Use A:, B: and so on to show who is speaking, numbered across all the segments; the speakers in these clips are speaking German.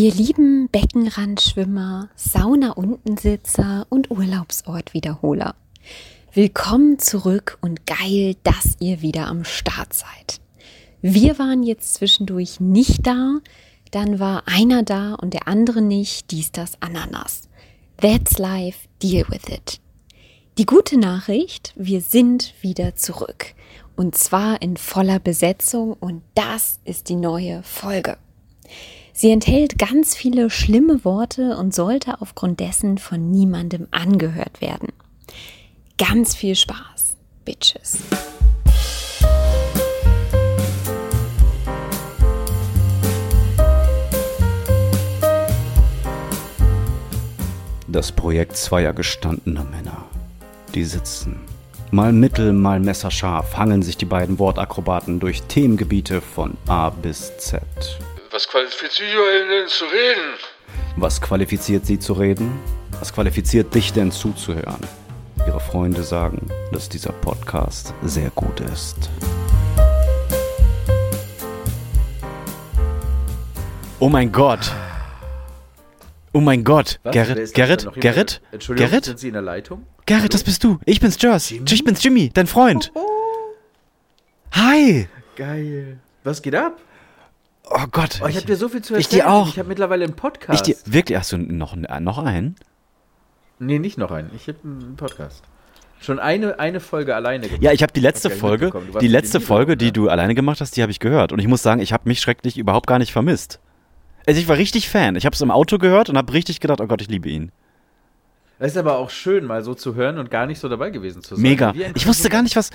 A: Ihr lieben Beckenrandschwimmer, Sauna-Untensitzer und Urlaubsort-Wiederholer. Willkommen zurück und geil, dass ihr wieder am Start seid. Wir waren jetzt zwischendurch nicht da, dann war einer da und der andere nicht, dies, das, Ananas. That's life, deal with it. Die gute Nachricht, wir sind wieder zurück. Und zwar in voller Besetzung und das ist die neue Folge. Sie enthält ganz viele schlimme Worte und sollte aufgrund dessen von niemandem angehört werden. Ganz viel Spaß, Bitches.
B: Das Projekt zweier gestandener Männer. Die sitzen. Mal mittel, mal messerscharf hangeln sich die beiden Wortakrobaten durch Themengebiete von A bis Z.
C: Was qualifiziert denn zu reden?
B: Was qualifiziert sie zu reden? Was qualifiziert dich denn zuzuhören? Ihre Freunde sagen, dass dieser Podcast sehr gut ist. Oh mein Gott! Oh mein Gott!
D: Was?
B: Gerrit, Gerrit? Gerrit,
D: Entschuldigung,
B: Gerrit,
D: sind Sie in der Leitung?
B: Gerrit, das bist du. Ich bin's, Joss. Ich bin's, Jimmy, dein Freund. Hi!
D: Geil. Was geht ab?
B: Oh Gott.
D: Oh, ich habe dir so viel zu
B: Ich
D: erzählen.
B: dir auch.
D: Ich habe mittlerweile einen
B: Ich
D: Podcast.
B: dir, wirklich, hast du noch, noch einen?
D: nee, nicht noch einen. Ich habe einen Podcast. Schon eine, eine Folge alleine gemacht.
B: Ja, ich habe die letzte
D: ich
B: Folge, die letzte
D: dem
B: Folge, die du alleine gemacht hast, die habe ich gehört. Und ich muss sagen, ich habe mich schrecklich überhaupt gar nicht vermisst. Also ich war richtig Fan. Ich habe es im Auto gehört und habe richtig gedacht, oh Gott, ich liebe ihn.
D: Es ist aber auch schön, mal so zu hören und gar nicht so dabei gewesen zu sein.
B: Mega. Ich wusste gar nicht, was.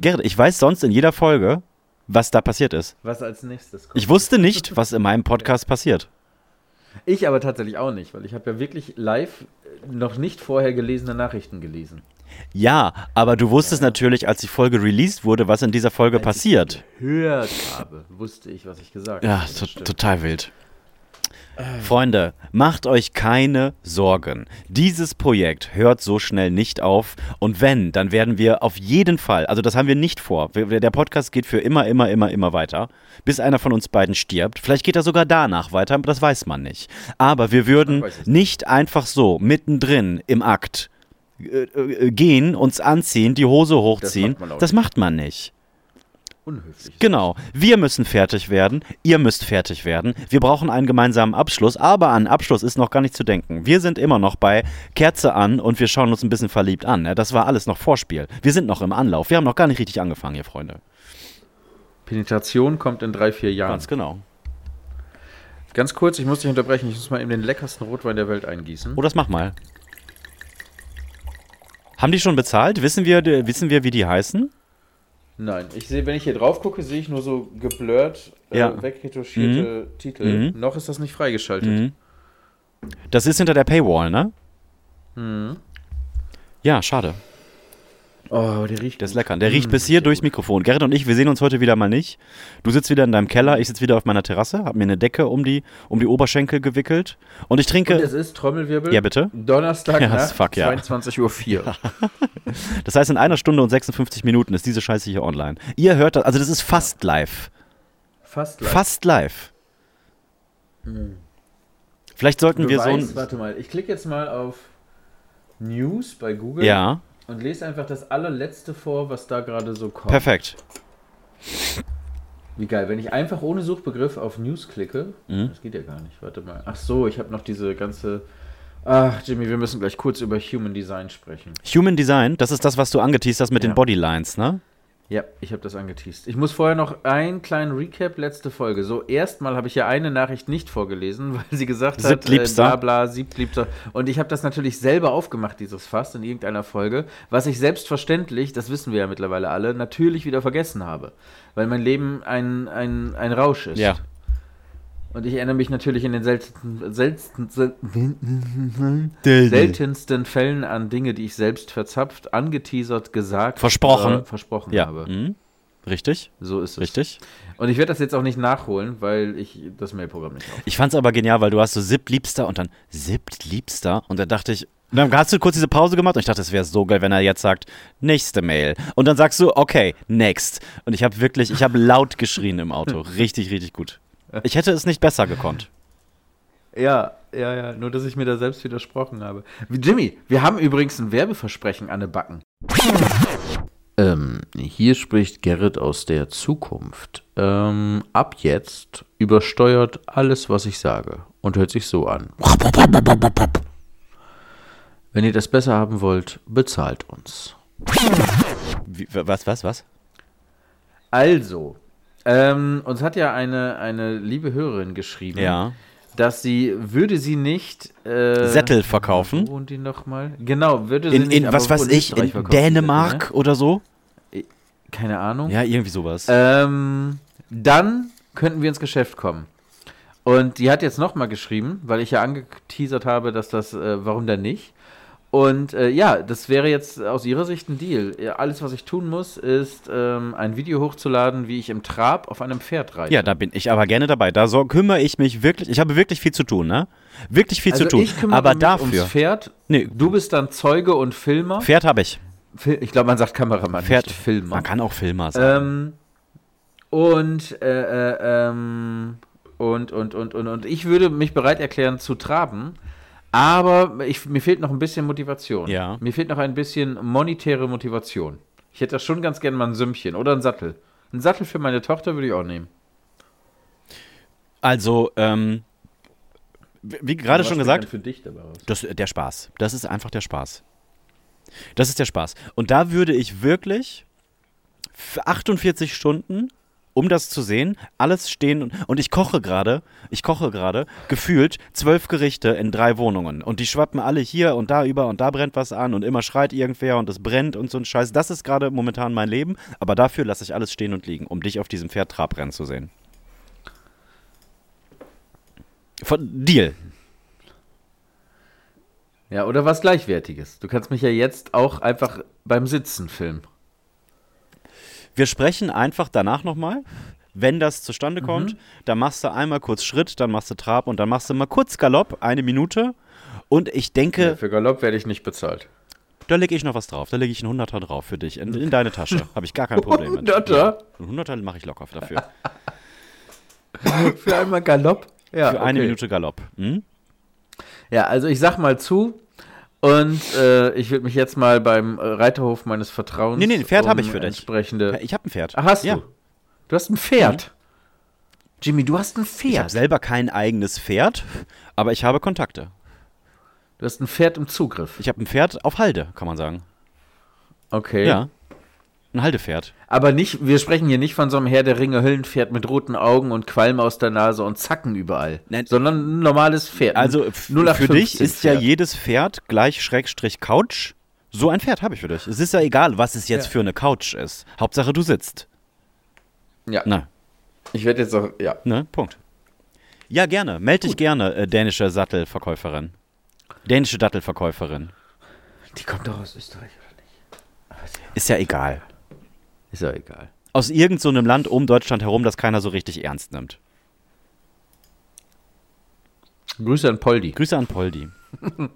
B: Gerrit, ich weiß sonst in jeder Folge, was da passiert ist.
D: Was als nächstes kommt.
B: Ich wusste nicht, was in meinem Podcast passiert.
D: Ich aber tatsächlich auch nicht, weil ich habe ja wirklich live äh, noch nicht vorher gelesene Nachrichten gelesen.
B: Ja, aber du wusstest natürlich, als die Folge released wurde, was in dieser Folge passiert.
D: Hört habe, wusste ich, was ich gesagt
B: Ja,
D: habe. Stimmt.
B: total wild. Freunde, macht euch keine Sorgen. Dieses Projekt hört so schnell nicht auf. Und wenn, dann werden wir auf jeden Fall, also das haben wir nicht vor. Der Podcast geht für immer, immer, immer, immer weiter, bis einer von uns beiden stirbt. Vielleicht geht er sogar danach weiter, das weiß man nicht. Aber wir würden nicht einfach so mittendrin im Akt äh, äh, gehen, uns anziehen, die Hose hochziehen.
D: macht man
B: das macht man nicht.
D: Unhöflich.
B: Genau. Wir müssen fertig werden. Ihr müsst fertig werden. Wir brauchen einen gemeinsamen Abschluss. Aber an Abschluss ist noch gar nicht zu denken. Wir sind immer noch bei Kerze an und wir schauen uns ein bisschen verliebt an. Ja, Das war alles noch Vorspiel. Wir sind noch im Anlauf. Wir haben noch gar nicht richtig angefangen, ihr Freunde.
D: Penetration kommt in drei, vier Jahren.
B: Ganz genau.
D: Ganz kurz, ich muss dich unterbrechen. Ich muss mal eben den leckersten Rotwein der Welt eingießen.
B: Oh, das mach mal. Haben die schon bezahlt? Wissen wir, wissen wir wie die heißen?
D: Nein, ich sehe, wenn ich hier drauf gucke, sehe ich nur so geblurrt, äh,
B: Ja.
D: wegretuschierte Titel.
B: Mhm.
D: Noch ist das nicht freigeschaltet.
B: Mhm. Das ist hinter der Paywall, ne?
D: Mhm.
B: Ja, schade.
D: Oh, der riecht
B: Der ist lecker. Der riecht
D: Mm,
B: bis hier durchs. Mikrofon. Gerrit und ich, wir sehen uns heute wieder mal nicht. Du sitzt wieder in deinem Keller, ich sitze wieder auf meiner Terrasse, hab mir eine Decke um die, um die Oberschenkel gewickelt und ich
D: Und
B: trinke.
D: es ist Trommelwirbel.
B: Ja, bitte?
D: Donnerstag
B: Ja,
D: Nacht,
B: fuck, ja.
D: 22.04 Uhr.
B: Das heißt, in einer Stunde und 56 Minuten ist diese Scheiße hier online. Ihr hört das, also das ist fast live.
D: Fast live.
B: Fast live. Vielleicht sollten wir so
D: Beweis,
B: ein.
D: warte mal, ich klicke jetzt mal auf News bei Google
B: Ja,
D: und lese einfach das allerletzte vor, was da gerade so kommt.
B: perfekt.
D: Wie geil, wenn ich einfach ohne Suchbegriff auf News klicke,
B: Mhm.
D: das geht ja gar nicht, warte mal. Ach so, ich habe noch diese ganze... Ach, Jimmy, wir müssen gleich kurz über Human Design sprechen.
B: Human Design, das ist das, was du angeteased hast mit
D: Ja.
B: den Bodylines, ne?
D: Ja, ich habe das angeteased. Ich muss vorher noch einen kleinen Recap, letzte Folge. So, erstmal habe ich ja eine Nachricht nicht vorgelesen, weil sie gesagt hat,
B: Siebtliebster.
D: äh, bla bla, siebtliebster. Und ich habe das natürlich selber aufgemacht, dieses Fass, in irgendeiner Folge, was ich selbstverständlich, das wissen wir ja mittlerweile alle, natürlich wieder vergessen habe. Weil mein Leben ein, ein, ein Rausch ist.
B: Ja.
D: Und ich erinnere mich natürlich in den seltensten, seltensten, seltensten, seltensten Fällen an Dinge, die ich selbst verzapft, angeteasert, gesagt,
B: Versprochen.
D: oder versprochen
B: Ja.
D: habe.
B: Mhm. Richtig,
D: So ist es.
B: richtig.
D: Und ich werde das jetzt auch nicht nachholen, weil ich das Mailprogramm nicht auf.
B: Ich fand's aber genial, weil du hast so Siebtliebster und dann Siebtliebster und da dachte ich, dann hast du kurz diese Pause gemacht und ich dachte, es wäre so geil, wenn er jetzt sagt, nächste Mail. Und dann sagst du, okay, next. Und ich habe wirklich, ich habe laut geschrien im Auto. Richtig, richtig gut. Ich hätte es nicht besser gekonnt.
D: Ja, ja, ja. Nur, dass ich mir da selbst widersprochen habe. Wie- Jimmy, wir haben übrigens ein Werbeversprechen an den Backen. Ähm, hier spricht Gerrit aus der Zukunft. Ähm, ab jetzt übersteuert alles, was ich sage und hört sich so an. Wenn ihr das besser haben wollt, bezahlt uns.
B: Wie, was, was, was?
D: Also, ähm, uns hat ja eine, eine liebe Hörerin geschrieben,
B: Ja.
D: dass sie, würde sie nicht. Äh,
B: Sättel verkaufen?
D: Wo wohnt die nochmal? Genau, würde sie
B: In,
D: nicht.
B: in
D: aber
B: was weiß ich, in Dänemark
D: Sättel,
B: oder so?
D: ne? Keine Ahnung.
B: Ja, irgendwie sowas.
D: Ähm, dann könnten wir ins Geschäft kommen. Und die hat jetzt nochmal geschrieben, weil ich ja angeteasert habe, dass das, äh, warum denn nicht? Und äh, ja, das wäre jetzt aus ihrer Sicht ein Deal. Alles, was ich tun muss, ist ähm, ein Video hochzuladen, wie ich im Trab auf einem Pferd reite.
B: ja, da bin ich aber gerne dabei. Da so, kümmere ich mich wirklich. Ich habe wirklich viel zu tun, ne? Wirklich viel
D: also
B: zu tun.
D: ich kümmere
B: aber
D: mich
B: dafür.
D: ums Pferd.
B: Nee.
D: Du bist dann Zeuge und Filmer.
B: Pferd habe ich.
D: Ich glaube, man sagt Kameramann,
B: Pferd.
D: nicht Filmer.
B: Man kann auch Filmer sagen.
D: Ähm, und, äh, äh, ähm, und, und, und, und, und ich würde mich bereit erklären zu traben, aber ich, mir fehlt noch ein bisschen Motivation.
B: Ja.
D: Mir fehlt noch ein bisschen monetäre Motivation. Ich hätte das schon ganz gerne mal ein Sümmchen oder ein Sattel. Ein Sattel für meine Tochter würde ich auch nehmen.
B: Also, ähm, wie gerade schon gesagt,
D: für dich dabei raus?
B: Das, der Spaß. Das ist einfach der Spaß. Das ist der Spaß. Und da würde ich wirklich für 48 Stunden, um das zu sehen, alles stehen und, ich koche gerade, ich koche gerade, gefühlt zwölf Gerichte in drei Wohnungen. Und die schwappen alle hier und da über und da brennt was an und immer schreit irgendwer und es brennt und so ein Scheiß. Das ist gerade momentan mein Leben, aber dafür lasse ich alles stehen und liegen, um dich auf diesem Pferd Trabrennen zu sehen. Von, Deal.
D: Ja, oder was Gleichwertiges. Du kannst mich ja jetzt auch einfach beim Sitzen filmen.
B: Wir sprechen einfach danach nochmal. Wenn das zustande kommt, dann machst du einmal kurz Schritt, dann machst du Trab und dann machst du mal kurz Galopp, eine Minute. Und ich denke,
D: Ja, für Galopp werde ich nicht bezahlt.
B: da lege ich noch was drauf. Da lege ich einen Hunderter drauf für dich. In, in deine Tasche. Habe ich gar kein Problem mit.
D: Hunderter?
B: Ja, einen Hunderter mache ich locker dafür.
D: Für einmal Galopp? Ja,
B: Für eine
D: okay.
B: Minute Galopp. Hm?
D: Ja, also ich sag mal zu und äh, ich würde mich jetzt mal beim äh, Reiterhof meines Vertrauens.
B: Nee, nee, ein Pferd habe ich für dich.
D: Entsprechende.
B: Ich habe ein Pferd.
D: Ach, hast
B: ja.
D: du? Du hast ein Pferd. Jimmy, du hast ein
B: Ich habe
D: Pferd.
B: selber kein eigenes Pferd, aber ich habe Kontakte.
D: Du hast ein Pferd im Zugriff.
B: Ich habe ein Pferd auf Halde, kann man sagen.
D: Okay.
B: Ja. Ein Haldepferd.
D: Aber nicht, wir sprechen hier nicht von so einem Herr der Ringe Höllenpferd mit roten Augen und Qualm aus der Nase und Zacken überall.
B: Nein.
D: Sondern ein normales Pferd.
B: Also f-
D: 0815
B: für dich ist ja
D: Pferd.
B: jedes Pferd gleich Schrägstrich Couch. So ein Pferd habe ich für dich. Es ist ja egal, was es jetzt
D: Ja.
B: für eine Couch ist. Hauptsache du sitzt.
D: Ja.
B: Na,
D: Ich werde jetzt auch. Ja.
B: ne, Punkt. Ja, gerne. Meld dich gerne, äh, dänische Sattelverkäuferin. Dänische Dattelverkäuferin.
D: Die kommt doch aus Österreich, oder nicht?
B: Ist ja egal.
D: Ist ja egal.
B: Aus irgendeinem so einem Land um Deutschland herum, das keiner so richtig ernst nimmt.
D: Grüße an Poldi.
B: Grüße an Poldi.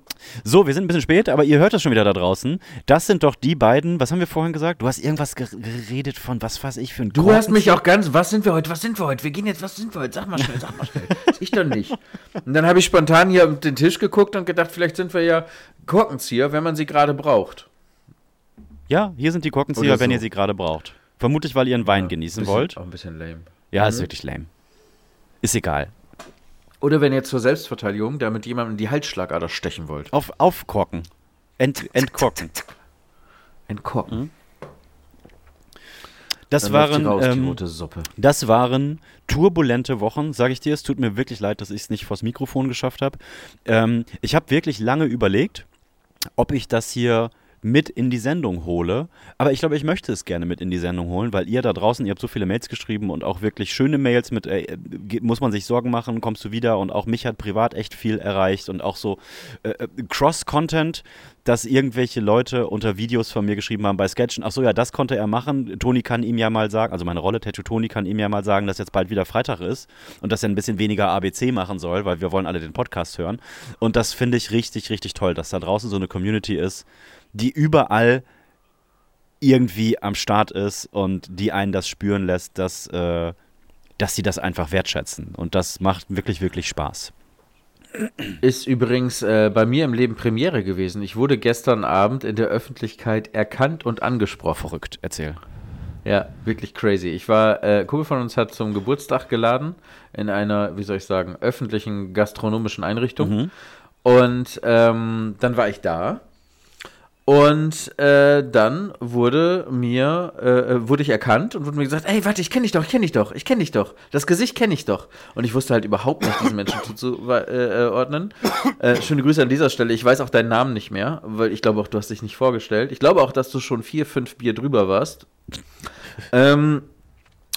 B: So, wir sind ein bisschen spät, aber ihr hört das schon wieder da draußen. Das sind doch die beiden, was haben wir vorhin gesagt? Du hast irgendwas ger- geredet von, was weiß ich, für ein
D: Du hast mich auch ganz, was sind wir heute, was sind wir heute? Wir gehen jetzt, was sind wir heute? Sag mal schnell, sag mal schnell. ich doch nicht. Und dann habe ich spontan hier auf den Tisch geguckt und gedacht, vielleicht sind wir ja Korkenzieher, wenn man sie gerade braucht.
B: Ja, hier sind die Korkenzieher,
D: Oder
B: wenn
D: so.
B: ihr sie gerade braucht. Vermutlich, weil ihr einen Wein genießen
D: Bisschen-
B: wollt.
D: Auch ein bisschen lame.
B: Ja, ist wirklich lame. Ist egal.
D: Oder wenn ihr zur Selbstverteidigung damit jemandem die Halsschlagader stechen wollt.
B: Auf, aufkorken. Ent, entkorken.
D: Entkorken.
B: Das
D: Dann läuft sie
B: waren,
D: raus,
B: ähm, das waren turbulente Wochen, sage ich dir. Es tut mir wirklich leid, dass ich es nicht vors Mikrofon geschafft habe. Ähm, ich habe wirklich lange überlegt, ob ich das hier mit in die Sendung hole. Aber ich glaube, ich möchte es gerne mit in die Sendung holen, weil ihr da draußen, ihr habt so viele Mails geschrieben und auch wirklich schöne Mails mit, äh, ge- muss man sich Sorgen machen, kommst du wieder? Und auch mich hat privat echt viel erreicht und auch so äh, äh, Cross-Content, dass irgendwelche Leute unter Videos von mir geschrieben haben bei Sketchen, ach so, ja, das konnte er machen. Toni kann ihm ja mal sagen, also meine Rolle, Tattoo Toni kann ihm ja mal sagen, dass jetzt bald wieder Freitag ist und dass er ein bisschen weniger ABC machen soll, weil wir wollen alle den Podcast hören. Und das finde ich richtig, richtig toll, dass da draußen so eine Community ist, die überall irgendwie am Start ist und die einen das spüren lässt, dass, äh, dass sie das einfach wertschätzen. Und das macht wirklich, wirklich Spaß.
D: ist übrigens äh, bei mir im Leben Premiere gewesen. Ich wurde gestern Abend in der Öffentlichkeit erkannt und angesprochen.
B: Verrückt, erzähl.
D: Ja, wirklich crazy. Ich war, äh, Kumpel von uns hat zum Geburtstag geladen in einer, wie soll ich sagen, öffentlichen gastronomischen Einrichtung.
B: Mhm.
D: Und ähm, dann war ich da. Und äh, dann wurde mir, äh, äh, wurde ich erkannt und wurde mir gesagt, ey, warte, ich kenne dich doch, ich kenne dich doch, ich kenne dich doch. Das Gesicht kenne ich doch. Und ich wusste halt überhaupt nicht, diesen Menschen zuzuordnen. Äh, äh, schöne Grüße an dieser Stelle. Ich weiß auch deinen Namen nicht mehr, weil ich glaube auch, du hast dich nicht vorgestellt. Ich glaube auch, dass du schon vier, fünf Bier drüber warst. ähm,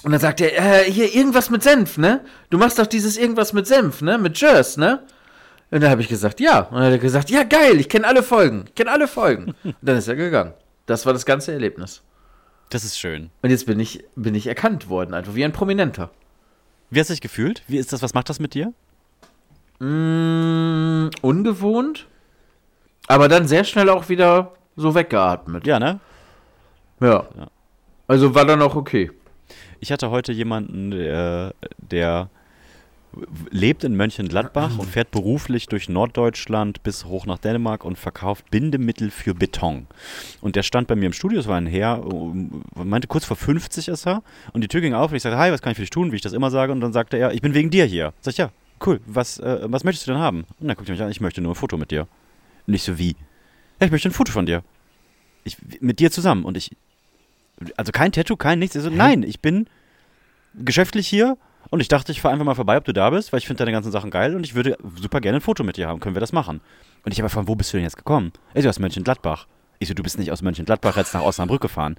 D: und dann sagt er, äh, hier irgendwas mit Senf, ne? Du machst doch dieses irgendwas mit Senf, ne? Mit Jers, ne? Und dann habe ich gesagt, ja. Und dann hat er gesagt, ja, geil, ich kenne alle Folgen. Ich kenne alle Folgen. Und dann ist er gegangen. Das war das ganze Erlebnis.
B: Das ist schön.
D: Und jetzt bin ich, bin ich erkannt worden, einfach wie ein Prominenter.
B: Wie hast du dich gefühlt? Wie ist das? Was macht das mit dir?
D: Mm, ungewohnt, aber dann sehr schnell auch wieder so weggeatmet.
B: Ja, ne?
D: Ja.
B: Ja.
D: Also war dann auch okay.
B: Ich hatte heute jemanden, der, der lebt in Mönchengladbach und fährt beruflich durch Norddeutschland bis hoch nach Dänemark und verkauft Bindemittel für Beton. Und der stand bei mir im Studio, es war ein Herr, um, meinte kurz vor 50 ist er und die Tür ging auf und ich sagte, hi, was kann ich für dich tun, wie ich das immer sage und dann sagte er, ich bin wegen dir hier. Sag ich, ja, cool, was, äh, was möchtest du denn haben? Und dann guckt er mich an, ich möchte nur ein Foto mit dir. Nicht so wie, ja, ich möchte ein Foto von dir. Ich, mit dir zusammen und ich, also kein Tattoo, kein nichts. Also, nein, ich bin geschäftlich hier und ich dachte, ich fahre einfach mal vorbei, ob du da bist, weil ich finde deine ganzen Sachen geil und ich würde super gerne ein Foto mit dir haben. Können wir das machen? Und ich habe gefragt, wo bist du denn jetzt gekommen? Er so, aus Mönchengladbach. Ich so, du bist nicht aus Mönchengladbach jetzt nach Osnabrück gefahren.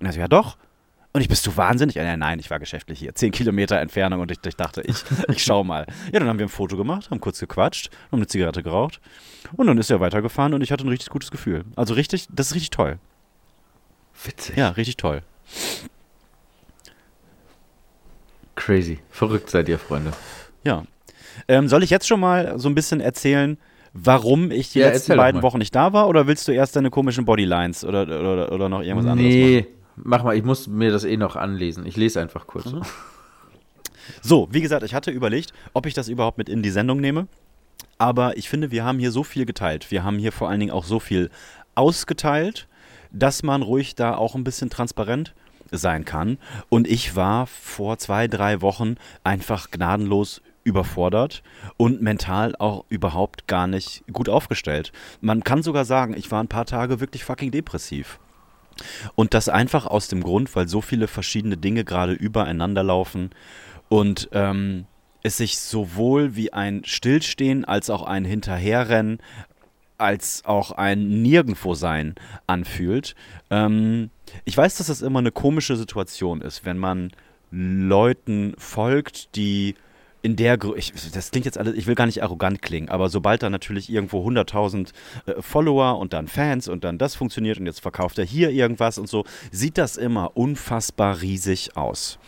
B: Und er so, ja doch. Und ich, bist du wahnsinnig? Ja, nein, ich war geschäftlich hier. Zehn Kilometer Entfernung und ich, ich dachte, ich, ich schau mal. Ja, dann haben wir ein Foto gemacht, haben kurz gequatscht, haben eine Zigarette geraucht und dann ist er weitergefahren und ich hatte ein richtig gutes Gefühl. Also richtig, das ist richtig toll.
D: Witzig.
B: Ja, richtig toll.
D: Crazy. Verrückt seid ihr, Freunde.
B: Ja. Ähm, soll ich jetzt schon mal so ein bisschen erzählen, warum ich die
D: Ja,
B: letzten beiden. Wochen nicht da war? Oder willst du erst deine komischen Bodylines oder, oder, oder noch irgendwas anderes machen?
D: nee, mach mal, ich muss mir das eh noch anlesen. Ich lese einfach kurz.
B: Mhm. So, wie gesagt, ich hatte überlegt, ob ich das überhaupt mit in die Sendung nehme. Aber ich finde, wir haben hier so viel geteilt. Wir haben hier vor allen Dingen auch so viel ausgeteilt, dass man ruhig da auch ein bisschen transparent sein kann. Und ich war vor zwei, drei Wochen einfach gnadenlos überfordert und mental auch überhaupt gar nicht gut aufgestellt. Man kann sogar sagen, ich war ein paar Tage wirklich fucking depressiv. Und das einfach aus dem Grund, weil so viele verschiedene Dinge gerade übereinander laufen und ähm, es sich sowohl wie ein Stillstehen als auch ein Hinterherrennen als auch ein Nirgendwo-Sein anfühlt. Ähm, ich weiß, dass das immer eine komische Situation ist, wenn man Leuten folgt, die in der Grö ich, das klingt jetzt alles, ich will gar nicht arrogant klingen, aber sobald da natürlich irgendwo 100.000 äh, Follower und dann Fans und dann das funktioniert und jetzt verkauft er hier irgendwas und so, sieht das immer unfassbar riesig aus.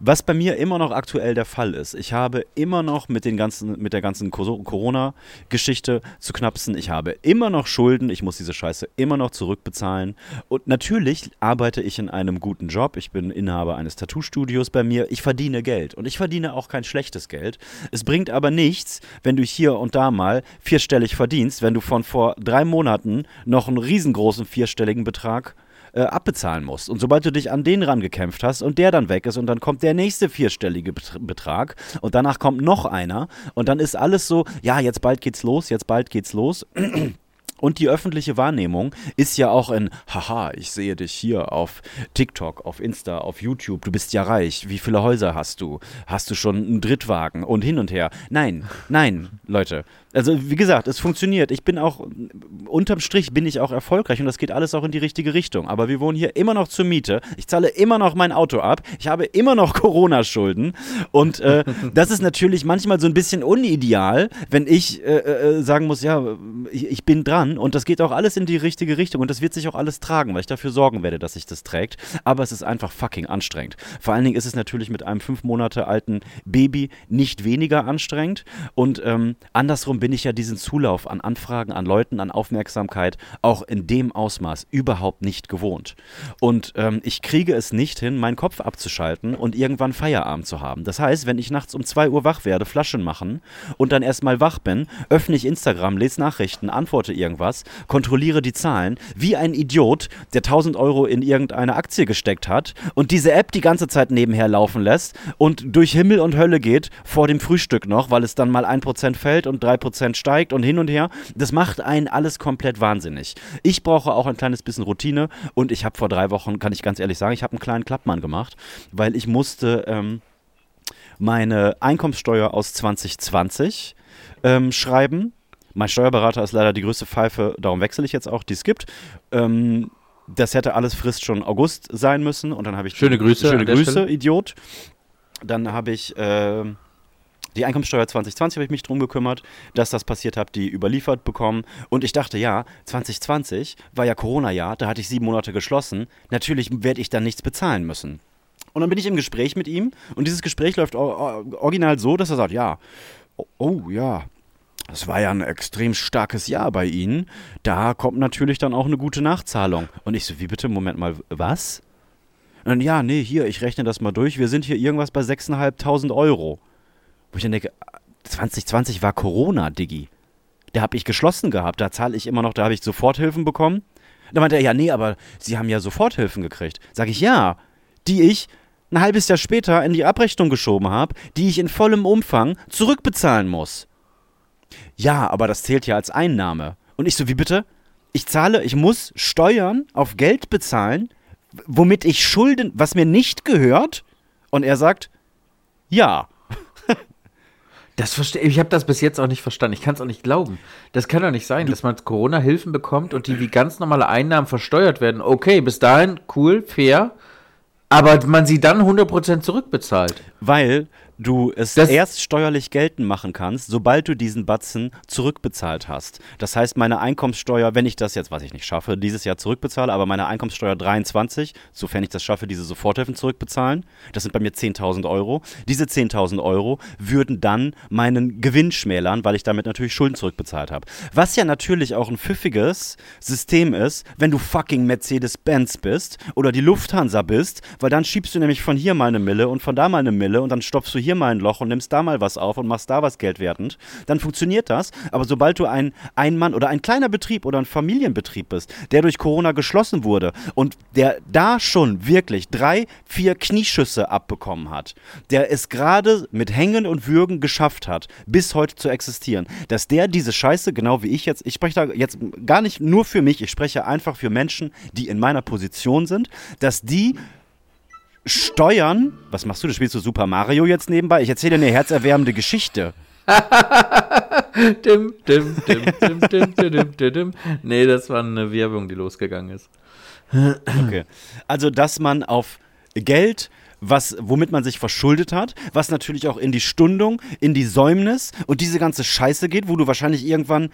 B: Was bei mir immer noch aktuell der Fall ist, ich habe immer noch mit, den ganzen, mit der ganzen Co- Corona-Geschichte zu knapsen. Ich habe immer noch Schulden. Ich muss diese Scheiße immer noch zurückbezahlen. Und natürlich arbeite ich in einem guten Job. Ich bin Inhaber eines Tattoo-Studios bei mir. Ich verdiene Geld. Und ich verdiene auch kein schlechtes Geld. Es bringt aber nichts, wenn du hier und da mal vierstellig verdienst, wenn du von vor drei Monaten noch einen riesengroßen vierstelligen Betrag äh, abbezahlen musst. Und sobald du dich an den rangekämpft hast und der dann weg ist und dann kommt der nächste vierstellige Bet Betrag und danach kommt noch einer und dann ist alles so, ja, jetzt bald geht's los, jetzt bald geht's los. Und die öffentliche Wahrnehmung ist ja auch in, haha, ich sehe dich hier auf TikTok, auf Insta, auf YouTube, du bist ja reich, wie viele Häuser hast du? Hast du schon einen Drittwagen und hin und her? Nein, nein, Leute. Also wie gesagt, es funktioniert. Ich bin auch, unterm Strich bin ich auch erfolgreich und das geht alles auch in die richtige Richtung. Aber wir wohnen hier immer noch zur Miete. Ich zahle immer noch mein Auto ab. Ich habe immer noch Corona-Schulden. Und äh, das ist natürlich manchmal so ein bisschen unideal, wenn ich äh, äh, sagen muss, ja, ich, ich bin dran dran und das geht auch alles in die richtige Richtung und das wird sich auch alles tragen, weil ich dafür sorgen werde, dass sich das trägt. Aber es ist einfach fucking anstrengend. Vor allen Dingen ist es natürlich mit einem fünf Monate alten Baby nicht weniger anstrengend und ähm, andersrum bin ich ja diesen Zulauf an Anfragen, an Leuten, an Aufmerksamkeit auch in dem Ausmaß überhaupt nicht gewohnt. Und ähm, ich kriege es nicht hin, meinen Kopf abzuschalten und irgendwann Feierabend zu haben. Das heißt, wenn ich nachts um 2 Uhr wach werde, Flaschen machen und dann erstmal wach bin, öffne ich Instagram, lese Nachrichten, antworte irgendwas, kontrolliere die Zahlen, wie ein Idiot, der 1000 Euro in irgendeine Aktie gesteckt hat und diese App die ganze Zeit nebenher laufen lässt und durch Himmel und Hölle geht vor dem Frühstück noch, weil es dann mal 1% fällt und 3% steigt und hin und her. Das macht einen alles komplett wahnsinnig. Ich brauche auch ein kleines bisschen Routine und ich habe vor drei Wochen, kann ich ganz ehrlich sagen, ich habe einen kleinen Klappmann gemacht, weil ich musste ähm, meine Einkommenssteuer aus 2020 ähm, schreiben. Mein Steuerberater ist leider die größte Pfeife, darum wechsle ich jetzt auch, die es gibt. Ähm, das hätte alles Frist schon August sein müssen und dann habe ich
D: schöne Grüße,
B: schöne Grüße, Idiot. Dann habe ich äh, die Einkommenssteuer 2020 habe ich mich drum gekümmert, dass das passiert habe, die überliefert bekommen. Und ich dachte, ja, 2020 war ja Corona-Jahr, da hatte ich sieben Monate geschlossen. Natürlich werde ich dann nichts bezahlen müssen. Und dann bin ich im Gespräch mit ihm und dieses Gespräch läuft original so, dass er sagt, ja, oh, ja, das war ja ein extrem starkes Jahr bei Ihnen. Da kommt natürlich dann auch eine gute Nachzahlung. Und ich so, wie bitte, Moment mal, was? Und dann, ja, nee, hier, ich rechne das mal durch. Wir sind hier irgendwas bei 6.500 Euro. Wo ich dann denke, 2020 war Corona, Diggi. Da habe ich geschlossen gehabt. Da zahle ich immer noch, da habe ich Soforthilfen bekommen. Da meinte er, ja, nee, aber Sie haben ja Soforthilfen gekriegt. Sag ich, ja, die ich ein halbes Jahr später in die Abrechnung geschoben habe, die ich in vollem Umfang zurückbezahlen muss. Ja, aber das zählt ja als Einnahme. Und ich so, wie bitte? Ich zahle, ich muss Steuern auf Geld bezahlen, womit ich Schulden, was mir nicht gehört? Und er sagt, ja.
D: Das verstehe ich. habe das bis jetzt auch nicht verstanden. Ich kann es auch nicht glauben. Das kann doch nicht sein, dass man Corona-Hilfen bekommt und die wie ganz normale Einnahmen versteuert werden. Okay, bis dahin cool, fair. Aber man sie dann 100% zurückbezahlt.
B: Weil du es das erst steuerlich geltend machen kannst, sobald du diesen Batzen zurückbezahlt hast. Das heißt, meine Einkommenssteuer, wenn ich das jetzt, was ich nicht schaffe, dieses Jahr zurückbezahle, aber meine Einkommenssteuer 23, sofern ich das schaffe, diese Soforthilfen zurückbezahlen, das sind bei mir 10.000 Euro. Diese 10.000 Euro würden dann meinen Gewinn schmälern, weil ich damit natürlich Schulden zurückbezahlt habe. Was ja natürlich auch ein pfiffiges System ist, wenn du fucking Mercedes-Benz bist oder die Lufthansa bist, weil dann schiebst du nämlich von hier mal eine Mille und von da mal eine Mille und dann stopfst du hier hier mal ein Loch und nimmst da mal was auf und machst da was geldwertend, dann funktioniert das. Aber sobald du ein Ein-Mann- oder ein kleiner Betrieb oder ein Familienbetrieb bist, der durch Corona geschlossen wurde und der da schon wirklich drei, vier Knieschüsse abbekommen hat, der es gerade mit Hängen und Würgen geschafft hat, bis heute zu existieren, dass der diese Scheiße, genau wie ich jetzt, ich spreche da jetzt gar nicht nur für mich, ich spreche einfach für Menschen, die in meiner Position sind, dass die Steuern. Was machst du? Du spielst du Super Mario jetzt nebenbei? Ich erzähle dir eine herzerwärmende Geschichte.
D: dim, dim, dim, dim, dim, dim, dim, dim. Nee, das war eine Werbung, die losgegangen ist.
B: okay. Also, dass man auf Geld was, womit man sich verschuldet hat, was natürlich auch in die Stundung, in die Säumnis und diese ganze Scheiße geht, wo du wahrscheinlich irgendwann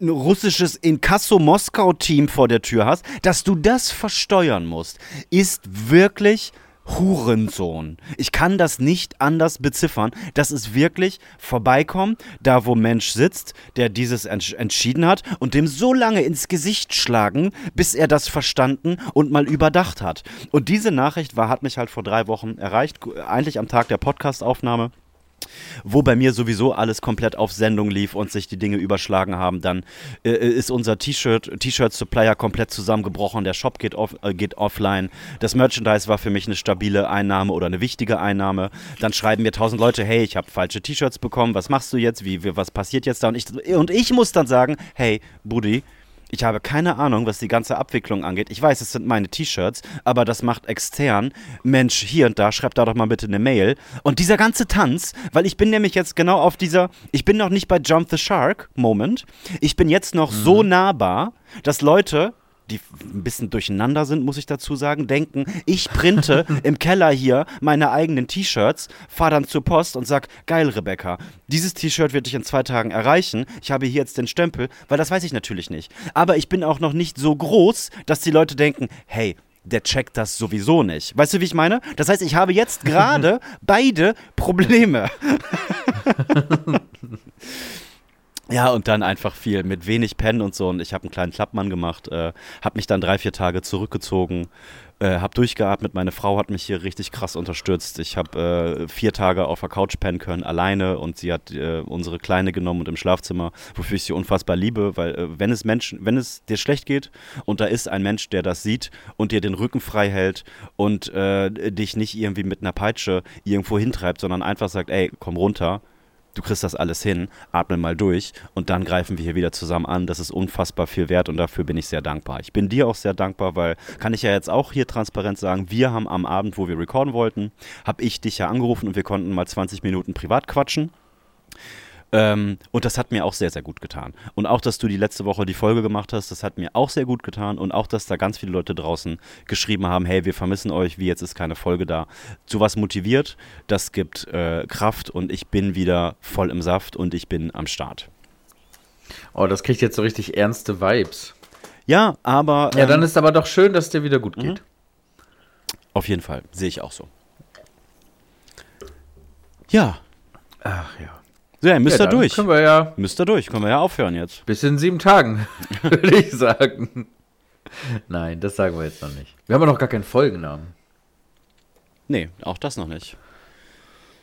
B: ein russisches Inkasso-Moskau-Team vor der Tür hast, dass du das versteuern musst, ist wirklich Hurensohn. Ich kann das nicht anders beziffern. Das ist wirklich vorbeikommen, da wo Mensch sitzt, der dieses entsch entschieden hat und dem so lange ins Gesicht schlagen, bis er das verstanden und mal überdacht hat. Und diese Nachricht war, hat mich halt vor drei Wochen erreicht, eigentlich am Tag der Podcastaufnahme wo bei mir sowieso alles komplett auf Sendung lief und sich die Dinge überschlagen haben, dann äh, ist unser T-Shirt, T-Shirt-Supplier komplett zusammengebrochen, der Shop geht, off, äh, geht offline, das Merchandise war für mich eine stabile Einnahme oder eine wichtige Einnahme. Dann schreiben mir tausend Leute, hey, ich habe falsche T-Shirts bekommen, was machst du jetzt, wie, wie, was passiert jetzt da? Und ich, und ich muss dann sagen, hey, Buddy, ich habe keine Ahnung, was die ganze Abwicklung angeht. Ich weiß, es sind meine T-Shirts, aber das macht extern. Mensch, hier und da, schreib da doch mal bitte eine Mail. Und dieser ganze Tanz, weil ich bin nämlich jetzt genau auf dieser, ich bin noch nicht bei Jump the Shark Moment. Ich bin jetzt noch mhm. so nahbar, dass Leute die ein bisschen durcheinander sind, muss ich dazu sagen, denken, ich printe im Keller hier meine eigenen T-Shirts, fahre dann zur Post und sag, geil, Rebecca, dieses T-Shirt wird dich in zwei Tagen erreichen. Ich habe hier jetzt den Stempel, weil das weiß ich natürlich nicht. Aber ich bin auch noch nicht so groß, dass die Leute denken, hey, der checkt das sowieso nicht. Weißt du, wie ich meine? Das heißt, ich habe jetzt gerade beide Probleme. Ja, und dann einfach viel mit wenig Pen und so. Und ich habe einen kleinen Klappmann gemacht, äh, habe mich dann drei, vier Tage zurückgezogen, äh, habe durchgeatmet. Meine Frau hat mich hier richtig krass unterstützt. Ich habe äh, vier Tage auf der Couch pennen können, alleine. Und sie hat äh, unsere Kleine genommen und im Schlafzimmer, wofür ich sie unfassbar liebe. Weil äh, wenn es Menschen, wenn es dir schlecht geht und da ist ein Mensch, der das sieht und dir den Rücken frei hält und äh, dich nicht irgendwie mit einer Peitsche irgendwo hintreibt, sondern einfach sagt, ey, komm runter du kriegst das alles hin, atme mal durch und dann greifen wir hier wieder zusammen an. Das ist unfassbar viel wert und dafür bin ich sehr dankbar. Ich bin dir auch sehr dankbar, weil kann ich ja jetzt auch hier transparent sagen, wir haben am Abend, wo wir recorden wollten, habe ich dich ja angerufen und wir konnten mal 20 Minuten privat quatschen. Ähm, und das hat mir auch sehr, sehr gut getan. Und auch, dass du die letzte Woche die Folge gemacht hast, das hat mir auch sehr gut getan. Und auch, dass da ganz viele Leute draußen geschrieben haben, hey, wir vermissen euch, wie jetzt ist keine Folge da. Sowas motiviert, das gibt äh, Kraft und ich bin wieder voll im Saft und ich bin am Start.
D: Oh, das kriegt jetzt so richtig ernste Vibes.
B: Ja, aber.
D: Ja, ähm, dann ist aber doch schön, dass es dir wieder gut geht. Mhm.
B: Auf jeden Fall, sehe ich auch so. Ja.
D: Ach ja.
B: So, ja, müsst ihr ja, durch.
D: Können wir ja.
B: Müsst ihr durch. Können wir ja aufhören jetzt.
D: Bis in sieben Tagen, würde ich sagen. Nein, das sagen wir jetzt noch nicht. Wir haben ja noch gar keinen Folgennamen.
B: Nee, auch das noch nicht.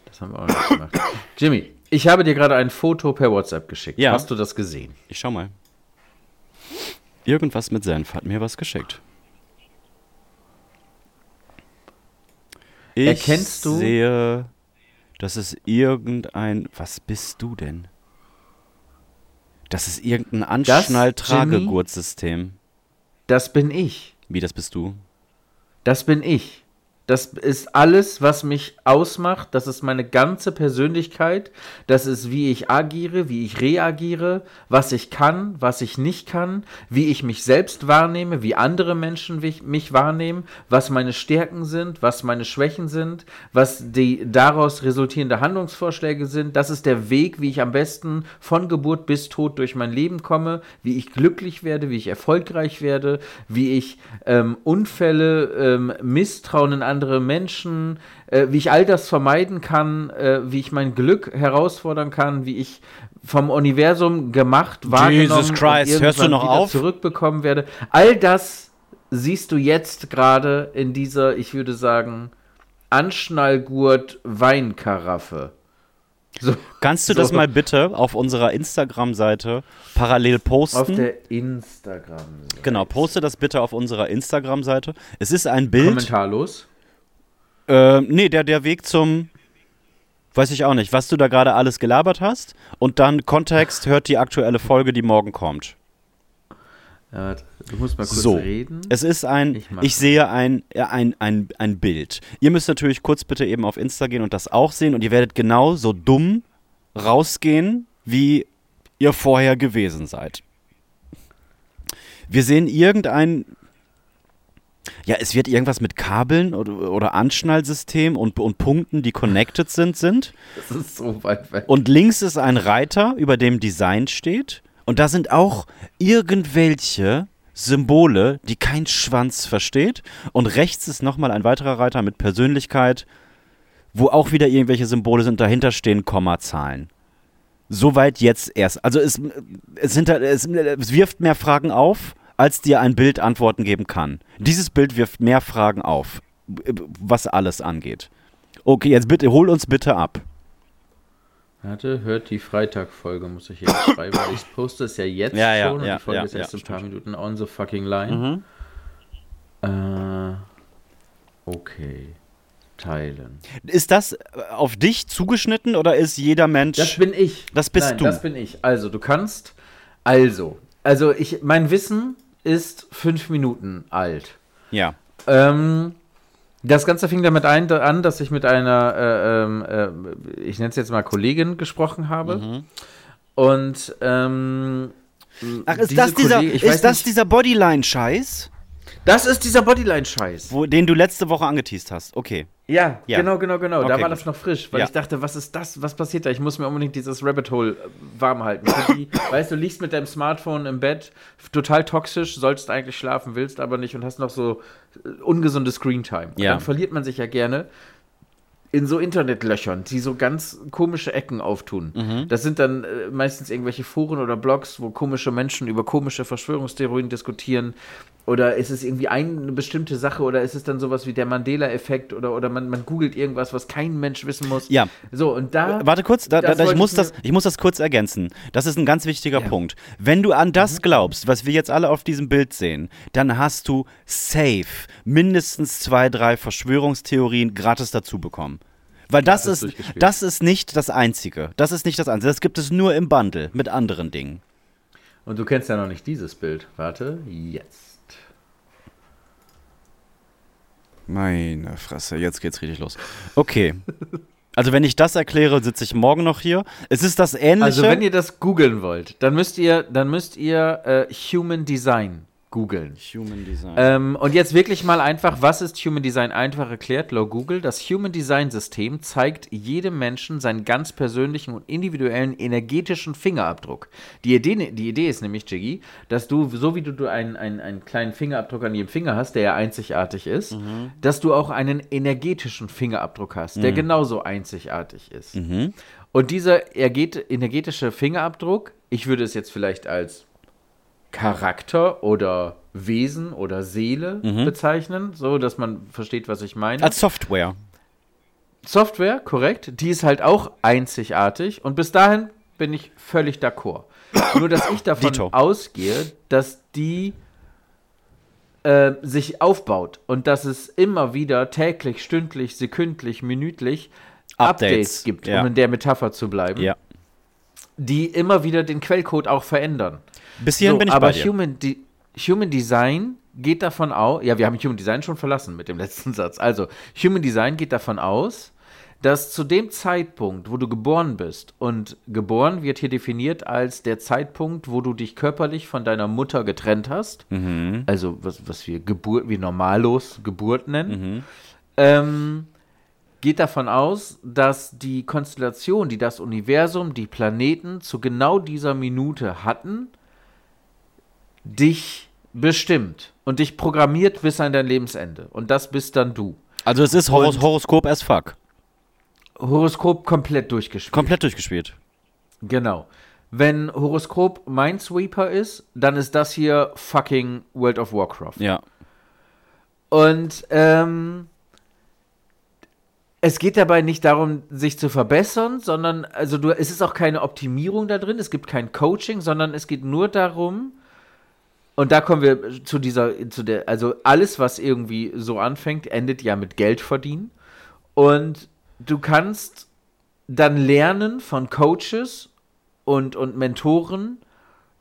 D: Das haben wir auch noch nicht gemacht. Jimmy, ich habe dir gerade ein Foto per WhatsApp geschickt. Ja. Hast du das gesehen?
B: Ich schau mal. Irgendwas mit Senf hat mir was geschickt. Ich
D: Erkennst du?
B: sehe das ist irgendein. Was bist du denn? Das ist irgendein Anschnall-Tragegurtsystem.
D: Das bin ich.
B: Wie, das bist du?
D: Das bin ich. Das ist alles, was mich ausmacht. Das ist meine ganze Persönlichkeit. Das ist, wie ich agiere, wie ich reagiere, was ich kann, was ich nicht kann, wie ich mich selbst wahrnehme, wie andere Menschen mich wahrnehmen, was meine Stärken sind, was meine Schwächen sind, was die daraus resultierende Handlungsvorschläge sind. Das ist der Weg, wie ich am besten von Geburt bis Tod durch mein Leben komme, wie ich glücklich werde, wie ich erfolgreich werde, wie ich ähm, Unfälle, ähm, Misstrauen in andere andere Menschen, äh, wie ich all das vermeiden kann, äh, wie ich mein Glück herausfordern kann, wie ich vom Universum gemacht, wahrgenommen
B: Jesus Christ, hörst du noch auf?
D: zurückbekommen werde. All das siehst du jetzt gerade in dieser, ich würde sagen, Anschnallgurt Weinkaraffe.
B: So, Kannst du so. das mal bitte auf unserer Instagram-Seite parallel posten? Auf
D: der Instagram-Seite.
B: Genau, poste das bitte auf unserer Instagram-Seite. Es ist ein Bild.
D: Kommentarlos.
B: Äh, nee, der, der Weg zum, weiß ich auch nicht, was du da gerade alles gelabert hast. Und dann Kontext hört die aktuelle Folge, die morgen kommt.
D: Ja, du musst mal kurz
B: so,
D: reden.
B: Es ist ein, ich, ich sehe ein, ein, ein, ein Bild. Ihr müsst natürlich kurz bitte eben auf Insta gehen und das auch sehen und ihr werdet genau so dumm rausgehen, wie ihr vorher gewesen seid. Wir sehen irgendein ja, es wird irgendwas mit Kabeln oder, oder Anschnallsystem und, und Punkten, die connected sind, sind.
D: Das ist so weit weg.
B: Und links ist ein Reiter, über dem Design steht. Und da sind auch irgendwelche Symbole, die kein Schwanz versteht. Und rechts ist nochmal ein weiterer Reiter mit Persönlichkeit, wo auch wieder irgendwelche Symbole sind. Dahinter stehen Kommazahlen. Soweit jetzt erst. Also es, es, hinter, es, es wirft mehr Fragen auf als dir ein Bild Antworten geben kann. Dieses Bild wirft mehr Fragen auf, was alles angeht. Okay, jetzt bitte, hol uns bitte ab.
D: Warte, hört die Freitag-Folge, muss ich jetzt schreiben, weil ich poste es ja jetzt
B: ja, ja,
D: schon
B: ja,
D: und die Folge
B: ja,
D: ist erst ein paar Minuten on the fucking line. Mhm. Äh, okay. Teilen.
B: Ist das auf dich zugeschnitten oder ist jeder Mensch.
D: Das bin ich.
B: Das bist
D: Nein,
B: du.
D: Das bin ich. Also, du kannst. Also, also ich, mein Wissen ist fünf Minuten alt.
B: Ja.
D: Ähm, das Ganze fing damit ein, an, dass ich mit einer, äh, ähm, äh, ich nenne es jetzt mal Kollegin gesprochen habe. Mhm. Und ähm,
B: Ach, ist
D: diese
B: das dieser,
D: weiß
B: ist das
D: nicht-
B: dieser Bodyline-Scheiß,
D: Das ist dieser Bodyline-Scheiß.
B: den du letzte Woche angeteased hast? Okay.
D: Ja,
B: Ja.
D: genau, genau, genau. da
B: Okay,
D: war
B: gut.
D: das noch frisch, weil
B: Ja.
D: ich dachte, was ist das? Was passiert da? Ich muss mir unbedingt dieses Rabbit Hole äh, warm halten. Die, weißt du, liegst mit deinem Smartphone im Bett, total toxisch, sollst eigentlich schlafen, willst aber nicht und hast noch so äh, ungesunde Screentime.
B: Ja.
D: Dann verliert man sich ja gerne in so Internetlöchern, die so ganz komische Ecken auftun.
B: Mhm.
D: Das sind dann äh, meistens irgendwelche Foren oder Blogs, wo komische Menschen über komische Verschwörungstheorien diskutieren. Oder ist es irgendwie eine bestimmte Sache oder ist es dann sowas wie der Mandela-Effekt oder, oder man, man googelt irgendwas, was kein Mensch wissen muss.
B: Ja.
D: So, und da.
B: Warte kurz, da, da, ich, muss
D: ich
B: das, ich muss das kurz ergänzen. Das ist ein ganz wichtiger
D: Ja. Mhm.
B: Punkt. Wenn du an das glaubst, was wir jetzt alle auf diesem Bild sehen, dann hast du safe mindestens zwei, drei Verschwörungstheorien gratis dazu bekommen. Weil das ist, das ist nicht das Einzige. Das ist nicht das Einzige. Das gibt es nur im Bundle mit anderen Dingen.
D: Und du kennst ja noch nicht dieses Bild. Warte, jetzt.
B: Meine Fresse, jetzt geht's richtig los. Okay. Also wenn ich das erkläre, sitze ich morgen noch hier. Es ist das ähnliche.
D: Also, wenn ihr das googeln wollt, dann müsst ihr, dann müsst ihr äh, Human Design googeln.
B: Human Design.
D: Ähm, und jetzt wirklich mal einfach, was ist Human Design einfach erklärt, laut Google? Das Human Design System zeigt jedem Menschen seinen ganz persönlichen und individuellen energetischen Fingerabdruck. Die Idee, die Idee ist nämlich, Jiggy, dass du, so wie du, einen, einen, einen kleinen Fingerabdruck an jedem Finger hast, der ja einzigartig ist, dass du auch einen energetischen Fingerabdruck hast, der genauso einzigartig ist. Und dieser erget- energetische Fingerabdruck, ich würde es jetzt vielleicht als Charakter oder Wesen oder Seele bezeichnen, so dass man versteht, was ich meine.
B: Als Software.
D: Software, korrekt, die ist halt auch einzigartig und bis dahin bin ich völlig d'accord. Nur, dass ich davon
B: Dito.
D: ausgehe, dass die äh, sich aufbaut und dass es immer wieder täglich, stündlich, sekündlich, minütlich
B: Updates,
D: Updates, gibt,
B: ja.
D: um in der Metapher zu bleiben,
B: Ja.
D: die immer wieder den Quellcode auch verändern.
B: Bis hierhin
D: So,
B: bin ich
D: aber
B: bei dir.
D: Human, De Human Design geht davon aus, ja, wir haben Human Design schon verlassen mit dem letzten Satz. Also, Human Design geht davon aus, dass zu dem Zeitpunkt, wo du geboren bist, und geboren wird hier definiert als der Zeitpunkt, wo du dich körperlich von deiner Mutter getrennt hast,
B: Mhm.
D: also was, was wir Geburt, wie normallos Geburt nennen,
B: Mhm.
D: ähm, geht davon aus, dass die Konstellation, die das Universum, die Planeten zu genau dieser Minute hatten, dich bestimmt und dich programmiert bis an dein Lebensende. Und das bist dann du.
B: Also es ist Horos
D: Und-
B: Horoskop as fuck.
D: Horoskop komplett durchgespielt.
B: Komplett durchgespielt.
D: Genau. Wenn Horoskop Minesweeper ist, dann ist das hier fucking World of Warcraft.
B: Ja.
D: Und ähm, es geht dabei nicht darum, sich zu verbessern, sondern also du, es ist auch keine Optimierung da drin, es gibt kein Coaching, sondern es geht nur darum, und da kommen wir zu dieser, zu der, also alles, was irgendwie so anfängt, endet ja mit Geld verdienen. Und du kannst dann lernen von Coaches und, und Mentoren,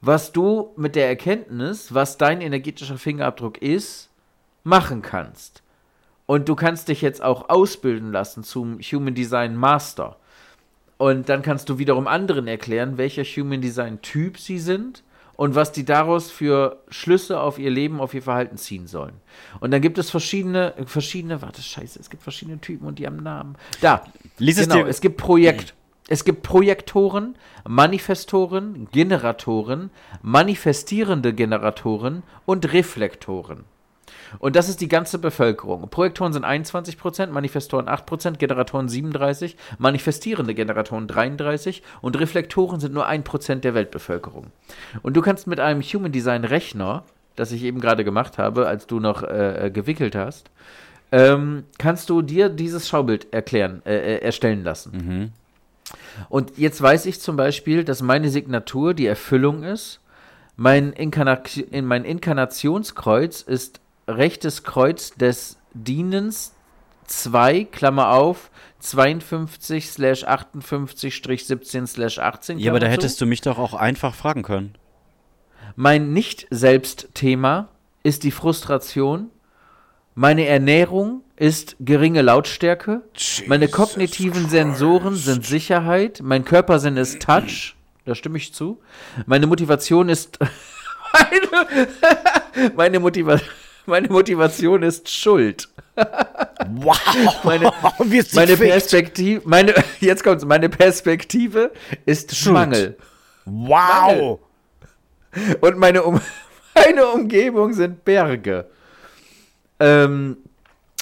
D: was du mit der Erkenntnis, was dein energetischer Fingerabdruck ist, machen kannst. Und du kannst dich jetzt auch ausbilden lassen zum Human Design Master. Und dann kannst du wiederum anderen erklären, welcher Human Design Typ sie sind und was die daraus für Schlüsse auf ihr Leben, auf ihr Verhalten ziehen sollen. Und dann gibt es verschiedene, verschiedene, warte, scheiße, es gibt verschiedene Typen und die haben Namen. Da,
B: Lies es
D: genau,
B: dir-
D: es gibt Projekt. Es gibt Projektoren, Manifestoren, Generatoren, manifestierende Generatoren und Reflektoren. Und das ist die ganze Bevölkerung. Projektoren sind 21%, Manifestoren 8%, Generatoren 37%, manifestierende Generatoren 33% und Reflektoren sind nur 1% der Weltbevölkerung. Und du kannst mit einem Human Design Rechner, das ich eben gerade gemacht habe, als du noch äh, äh, gewickelt hast, ähm, kannst du dir dieses Schaubild erklären, äh, äh, erstellen lassen. Und jetzt weiß ich zum Beispiel, dass meine Signatur die Erfüllung ist. Mein, Inkarna in mein Inkarnationskreuz ist rechtes Kreuz des Dienens 2, Klammer auf, 52 slash 58 17 slash 18.
B: Ja, aber da hättest du mich doch auch einfach fragen können.
D: Mein Nicht-Selbst-Thema ist die Frustration. Meine Ernährung ist geringe Lautstärke. Meine kognitiven Sensoren sind Sicherheit. Mein Körpersinn ist Touch. da stimme ich zu. Meine Motivation ist. meine, meine, Motiva meine Motivation ist Schuld.
B: Wow!
D: Meine, meine. Perspektive, meine, jetzt kommt's, meine Perspektive ist
B: Schuld.
D: Mangel.
B: Wow!
D: Und meine, um meine Umgebung sind Berge. Ähm,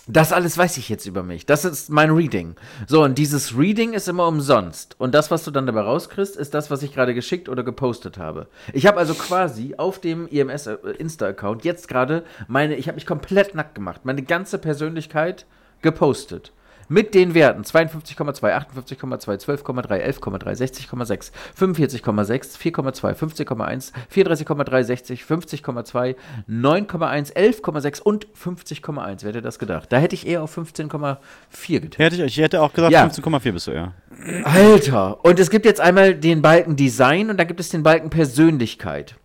D: das alles weiß ich jetzt über mich. Das ist mein Reading. So, und dieses Reading ist immer umsonst. Und das, was du dann dabei rauskriegst, ist das, was ich gerade geschickt oder gepostet habe. Ich habe also quasi auf dem IMS äh, Insta-Account jetzt gerade meine, ich habe mich komplett nackt gemacht, meine ganze Persönlichkeit gepostet. Mit den Werten 52,2, 58,2, 12,3, 11,3, 60,6, 45,6, 4,2, 15,1, 34,3, 60, 50,2, 9,1, 11,6 und 50,1. Wer hätte das gedacht? Da hätte ich eher auf 15,4 getippt.
B: Hätte ich, ich hätte auch gesagt,
D: Ja.
B: 15,4 bist du, ja.
D: Alter! Und es gibt jetzt einmal den Balken Design und da gibt es den Balken Persönlichkeit.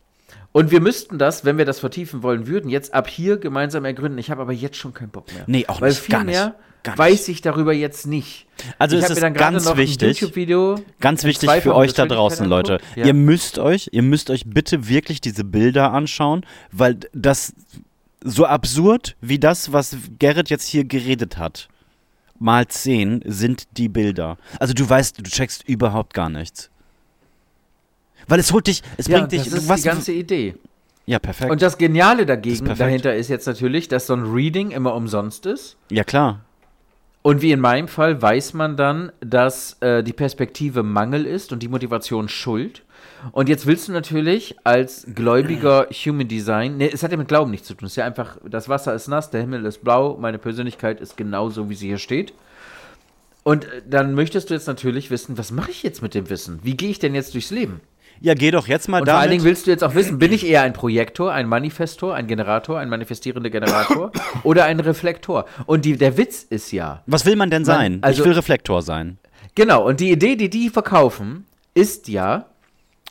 D: Und wir müssten das, wenn wir das vertiefen wollen würden, jetzt ab hier gemeinsam ergründen. Ich habe aber jetzt schon keinen Bock mehr.
B: Nee, auch
D: Weil
B: nicht,
D: viel
B: gar nicht,
D: mehr
B: gar
D: weiß ich darüber jetzt nicht.
B: Also
D: ich
B: es ist
D: mir dann gerade
B: ganz
D: noch
B: wichtig, Ganz wichtig für euch da draußen, Leute.
D: Ja.
B: Ihr müsst euch, ihr müsst euch bitte wirklich diese Bilder anschauen, weil das so absurd wie das, was Gerrit jetzt hier geredet hat, mal 10 sind die Bilder. Also du weißt, du checkst überhaupt gar nichts. Weil es holt dich, es
D: ja,
B: bringt dich,
D: das ist
B: was,
D: die ganze Idee.
B: ja perfekt.
D: Und das Geniale
B: Das ist
D: dagegen
B: perfekt.
D: dahinter ist jetzt natürlich, dass so ein Reading immer umsonst ist.
B: ja klar.
D: Und wie in meinem Fall weiß man dann, dass äh, die Perspektive Mangel ist und die Motivation Schuld. Und jetzt willst du natürlich als gläubiger Human Design, ne, es hat ja mit Glauben nichts zu tun, es ist ja einfach, das Wasser ist nass, der Himmel ist blau, meine Persönlichkeit ist genauso, wie sie hier steht. Und äh, dann möchtest du jetzt natürlich wissen, was mache ich jetzt mit dem Wissen? Wie gehe ich denn jetzt durchs Leben?
B: Ja, geh doch jetzt mal
D: Und vor allen. Dingen willst du jetzt auch wissen, bin ich eher ein Projektor, ein Manifestor, ein Generator, ein manifestierender Generator oder ein Reflektor? Und die, der Witz ist ja,
B: was will man denn sein?
D: also-
B: ich will Reflektor sein.
D: Genau, und die Idee, die die verkaufen, ist ja,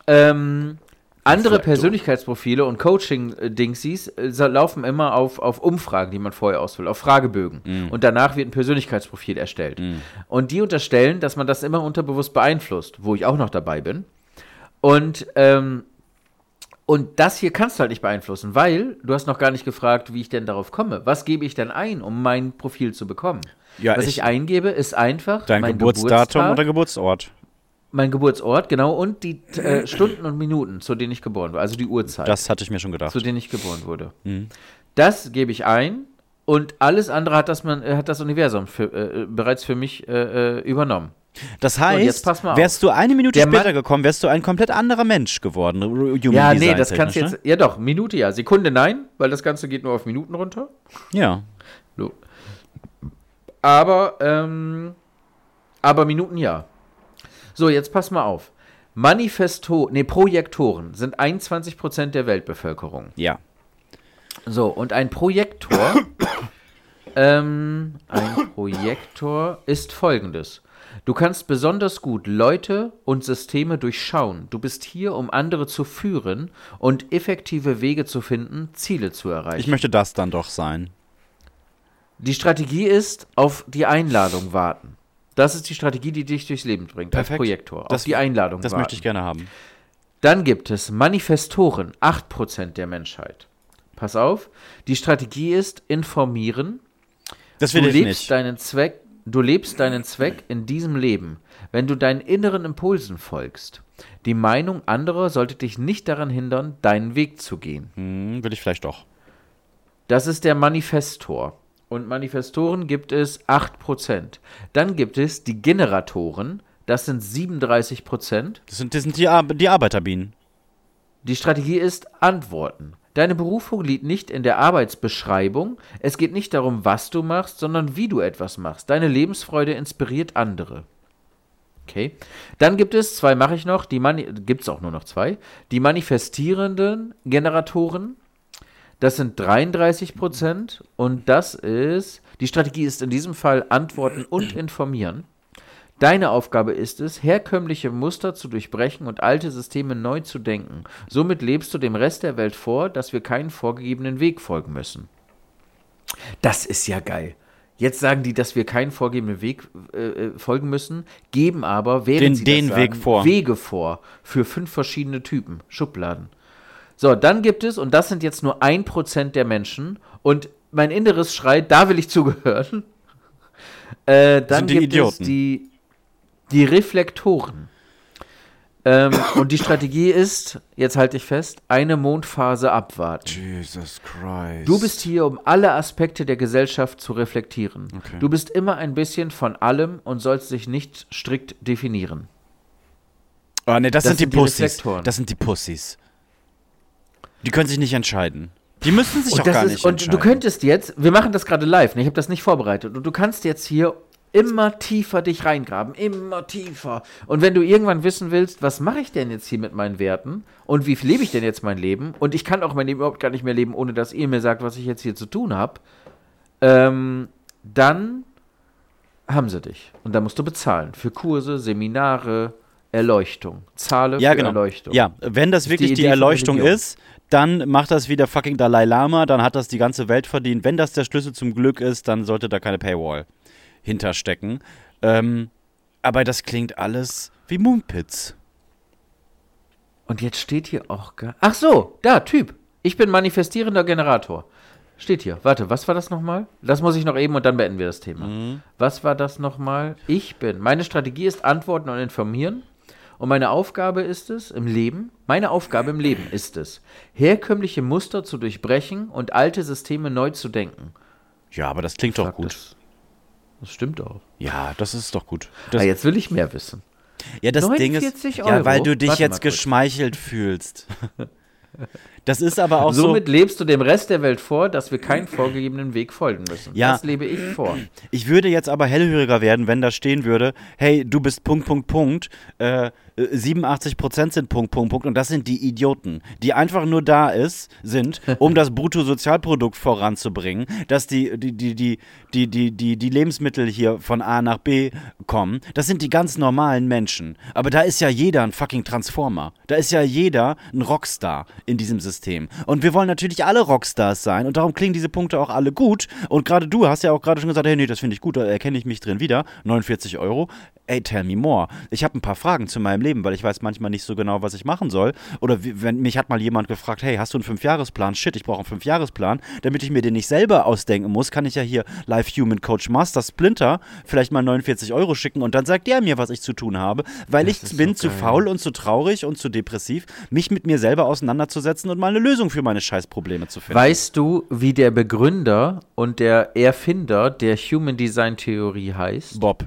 D: ähm, andere
B: Reflektor.
D: Persönlichkeitsprofile und Coaching-Dingsies äh, laufen immer auf, auf Umfragen, die man vorher ausfüllt, auf Fragebögen.
B: Mhm.
D: Und danach wird ein Persönlichkeitsprofil erstellt. Und die unterstellen, dass man das immer unterbewusst beeinflusst, wo ich auch noch dabei bin. Und, ähm, und das hier kannst du halt nicht beeinflussen, weil du hast noch gar nicht gefragt, wie ich denn darauf komme. Was gebe ich denn ein, um mein Profil zu bekommen?
B: Ja,
D: Was
B: ich-
D: ich, eingebe, ist einfach
B: Dein Geburtsdatum
D: Geburtstag,
B: oder Geburtsort.
D: mein Geburtsort, genau, und die äh, Stunden und Minuten, zu denen ich geboren war, also die Uhrzeit,
B: Das hatte ich mir schon gedacht.
D: zu denen ich geboren wurde.
B: Mhm.
D: Das gebe ich ein und alles andere hat das, man, äh, hat das Universum für, äh, äh, bereits für mich äh, äh, übernommen.
B: Das heißt, wärst du eine Minute
D: Der
B: später
D: Mann-
B: gekommen, wärst du ein komplett anderer Mensch geworden. Human
D: ja, nee, das kannst du jetzt. Ja, doch, Minute ja. Sekunde nein, weil das Ganze geht nur auf Minuten runter.
B: Ne? Ja.
D: So. Aber, ähm, aber Minuten ja. So, jetzt pass mal auf. Manifesto, nee, Projektoren sind 21% der Weltbevölkerung.
B: Ja.
D: So, und ein Projektor, ähm, ein Projektor ist folgendes. Du kannst besonders gut Leute und Systeme durchschauen. Du bist hier, um andere zu führen und effektive Wege zu finden, Ziele zu erreichen.
B: Ich möchte das dann doch sein.
D: Die Strategie ist, auf die Einladung warten. Das ist die Strategie, die dich durchs Leben bringt, als
B: Perfekt.
D: Projektor.
B: Das-
D: auf die Einladung
B: Das
D: warten.
B: möchte ich gerne haben.
D: Dann gibt es Manifestoren, 8% der Menschheit. Pass auf, die Strategie ist informieren.
B: Das
D: Du
B: will ich
D: lebst
B: nicht.
D: deinen Zweck, du lebst deinen Zweck in diesem Leben, wenn du deinen inneren Impulsen folgst. Die Meinung anderer sollte dich nicht daran hindern, deinen Weg zu gehen.
B: Hm, will ich vielleicht doch.
D: Das ist der Manifestor. Und Manifestoren gibt es 8%. Dann gibt es die Generatoren, das sind 37%.
B: Das sind, das sind die, Ar die Arbeiterbienen.
D: Die Strategie ist Antworten. Deine Berufung liegt nicht in der Arbeitsbeschreibung. Es geht nicht darum, was du machst, sondern wie du etwas machst. Deine Lebensfreude inspiriert andere. Okay. Dann gibt es, zwei mache ich noch, die gibt es auch nur noch zwei, die manifestierenden Generatoren. Das sind 33 Prozent und das ist, die Strategie ist in diesem Fall Antworten und Informieren. Deine Aufgabe ist es, herkömmliche Muster zu durchbrechen und alte Systeme neu zu denken. Somit lebst du dem Rest der Welt vor, dass wir keinen vorgegebenen Weg folgen müssen. Das ist ja geil. Jetzt sagen die, dass wir keinen vorgegebenen Weg äh, äh, folgen müssen, geben aber, während
B: Den-
D: sie
B: den
D: das
B: Weg
D: sagen,
B: vor.
D: Wege vor für fünf verschiedene Typen, Schubladen. So, dann gibt es, und das sind jetzt nur ein Prozent der Menschen, und mein Inneres schreit, da will ich zugehören. Äh, dann
B: Sind die
D: gibt
B: Idioten.
D: es die, die Reflektoren. Ähm, und die Strategie ist, jetzt halte ich fest, eine Mondphase abwarten.
B: Jesus Christ.
D: Du bist hier, um alle Aspekte der Gesellschaft zu reflektieren.
B: Okay.
D: Du bist immer ein bisschen von allem und sollst dich nicht strikt definieren.
B: Oh, nee, das,
D: Das
B: sind die
D: sind die
B: Pussys. Das sind die Pussys. Die können sich nicht entscheiden. Die müssen sich
D: Und,
B: auch gar
D: ist,
B: nicht
D: und
B: entscheiden.
D: du könntest jetzt, wir machen das gerade live, ne? ich habe das nicht vorbereitet, und du kannst jetzt hier immer tiefer dich reingraben, immer tiefer. Und wenn du irgendwann wissen willst, was mache ich denn jetzt hier mit meinen Werten und wie lebe ich denn jetzt mein Leben und ich kann auch mein Leben überhaupt gar nicht mehr leben, ohne dass ihr mir sagt, was ich jetzt hier zu tun habe, ähm, dann haben sie dich. Und da musst du bezahlen für Kurse, Seminare, Erleuchtung. Zahle
B: ja,
D: für
B: genau.
D: Erleuchtung.
B: Ja, wenn das wirklich
D: die
B: die, Erleuchtung ist, dann macht das wieder fucking Dalai Lama, dann hat das die ganze Welt verdient. Wenn das der Schlüssel zum Glück ist, dann sollte da keine Paywall hinterstecken. Ähm, aber das klingt alles wie Mumpitz.
D: Und jetzt steht hier auch gar. Ach so, da, Typ. Ich bin manifestierender Generator. Steht hier. Warte, was war das nochmal? Das muss ich noch eben und dann beenden wir das Thema. Was war das nochmal? Ich bin. Meine Strategie ist antworten und informieren. Und meine Aufgabe ist es im Leben, meine Aufgabe im Leben ist es, herkömmliche Muster zu durchbrechen und alte Systeme neu zu denken.
B: Ja, aber das klingt doch gut.
D: Das, das stimmt auch.
B: Ja, das ist doch gut. Das,
D: Ah, jetzt will ich mehr wissen.
B: ja, das Ding ist,
D: 49
B: ja, weil
D: Euro?
B: du dich
D: Warte
B: jetzt geschmeichelt fühlst. Das ist aber auch
D: Somit
B: so.
D: lebst du dem Rest der Welt vor, dass wir keinen vorgegebenen Weg folgen müssen.
B: Ja.
D: Das lebe ich vor.
B: Ich würde jetzt aber hellhöriger werden, wenn da stehen würde, hey, du bist Punkt, Punkt, Punkt, äh, äh, 87% sind Punkt, Punkt, Punkt und das sind die Idioten, die einfach nur da ist, sind, um das Bruttosozialprodukt voranzubringen, dass die, die, die, die, die, die, die, die Lebensmittel hier von A nach B kommen. Das sind die ganz normalen Menschen. Aber da ist ja jeder ein fucking Transformer. Da ist ja jeder ein Rockstar in diesem System. Und wir wollen natürlich alle Rockstars sein und darum klingen diese Punkte auch alle gut. Und gerade du hast ja auch gerade schon gesagt, hey, nee, das finde ich gut, da erkenne ich mich drin wieder. 49 Euro. Ey, tell me more. Ich habe ein paar Fragen zu meinem Leben, weil ich weiß manchmal nicht so genau, was ich machen soll. Oder wie, wenn mich hat mal jemand gefragt, hey, hast du einen Fünfjahresplan? Shit, ich brauche einen Fünfjahresplan. Damit ich mir den nicht selber ausdenken muss, kann ich ja hier Live Human Coach Master Splinter vielleicht mal 49 Euro schicken und dann sagt der mir, was ich zu tun habe, weil ich
D: ist
B: bin
D: so
B: zu faul und zu traurig und zu depressiv, mich mit mir selber auseinanderzusetzen und mal eine Lösung für meine Scheißprobleme zu finden.
D: Weißt du, wie der Begründer und der Erfinder der Human Design Theorie heißt?
B: Bob.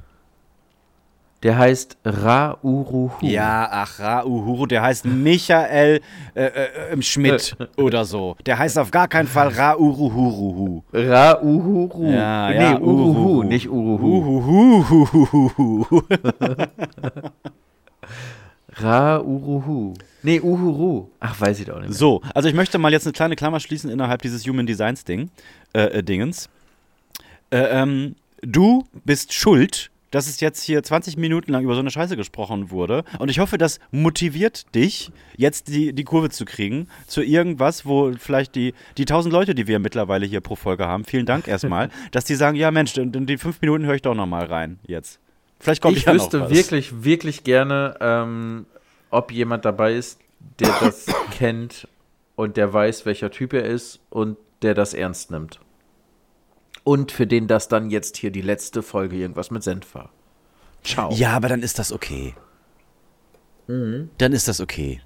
D: Der heißt Ra-Uruhu.
B: Ja, ach, Ra-Uhuru, der heißt Michael äh, äh, äh, Schmidt oder so. Der heißt auf gar keinen Fall Ra-Uruhuruhu.
D: Ra-Uhuru.
B: Ja,
D: nee,
B: ja,
D: Uruhu,
B: Uruhu.
D: nicht Uruhu.
B: Uhuhuhuhuhu.
D: Ra-Uruhu. Nee, Uhuru. Ach, weiß ich doch nicht mehr.
B: So, also ich möchte mal jetzt eine kleine Klammer schließen innerhalb dieses Human Designs Ding, äh, äh, Dingens. Äh, ähm, du bist schuld, dass es jetzt hier 20 Minuten lang über so eine Scheiße gesprochen wurde. Und ich hoffe, das motiviert dich, jetzt die, die Kurve zu kriegen zu irgendwas, wo vielleicht die, die 1000 Leute, die wir mittlerweile hier pro Folge haben, vielen Dank erstmal, dass die sagen, ja Mensch, in in die fünf Minuten höre ich doch noch mal rein jetzt. Vielleicht kommt
D: ich
B: ja
D: wüsste wirklich, wirklich gerne, ähm, ob jemand dabei ist, der das kennt und der weiß, welcher Typ er ist und der das ernst nimmt. Und für den das dann jetzt hier die letzte Folge irgendwas mit Senf war. Ciao.
B: Ja, aber dann ist das okay. Dann ist das okay.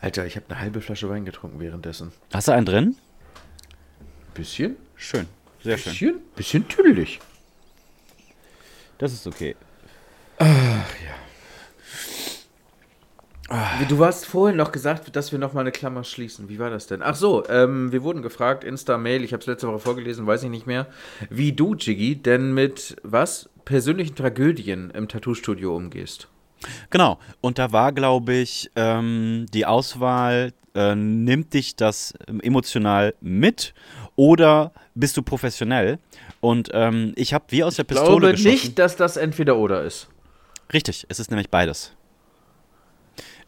D: Alter, ich habe eine halbe Flasche Wein getrunken währenddessen.
B: Hast du einen drin?
D: Bisschen?
B: Schön. Sehr schön.
D: Bisschen? Bisschen tüdelig.
B: Das ist okay.
D: Du hast vorhin noch gesagt, dass wir noch mal eine Klammer schließen. Wie war das denn? Ach so, ähm, wir wurden gefragt, Insta-Mail, ich habe es letzte Woche vorgelesen, weiß ich nicht mehr, wie du, Jiggy, denn mit was? Persönlichen Tragödien im Tattoo-Studio umgehst.
B: Genau. Und da war, glaube ich, ähm, die Auswahl, äh, nimmt dich das ähm, emotional mit oder bist du professionell? Und ähm, ich habe wie aus der
D: Ich
B: Pistole
D: glaube
B: geschossen.
D: nicht, dass das entweder oder ist.
B: Richtig, es ist nämlich beides.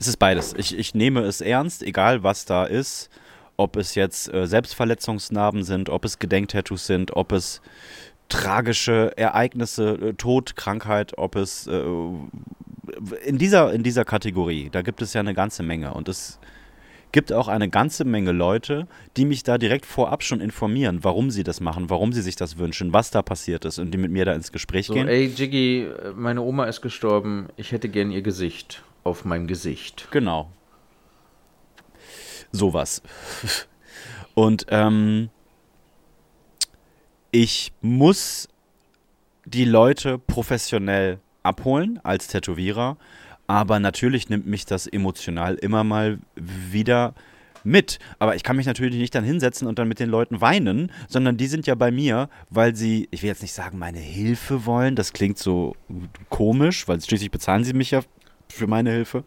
B: Es ist beides. Ich, ich nehme es ernst, egal was da ist. ob es jetzt äh, Selbstverletzungsnarben sind, ob es Gedenktattoos sind, ob es tragische Ereignisse, äh, Tod, Krankheit, ob es äh, in dieser, in dieser Kategorie, da gibt es ja eine ganze Menge und es gibt auch eine ganze Menge Leute, die mich da direkt vorab schon informieren, warum sie das machen, warum sie sich das wünschen, was da passiert ist und die mit mir da ins Gespräch
D: So,
B: gehen.
D: ey, Jiggy, meine Oma ist gestorben. Ich hätte gern ihr Gesicht auf meinem Gesicht.
B: Genau. Sowas. Und ähm, ich muss die Leute professionell abholen als Tätowierer, aber natürlich nimmt mich das emotional immer mal wieder mit. Aber ich kann mich natürlich nicht dann hinsetzen und dann mit den Leuten weinen, sondern die sind ja bei mir, weil sie, ich will jetzt nicht sagen, meine Hilfe wollen. Das klingt so komisch, weil schließlich bezahlen sie mich ja für meine Hilfe.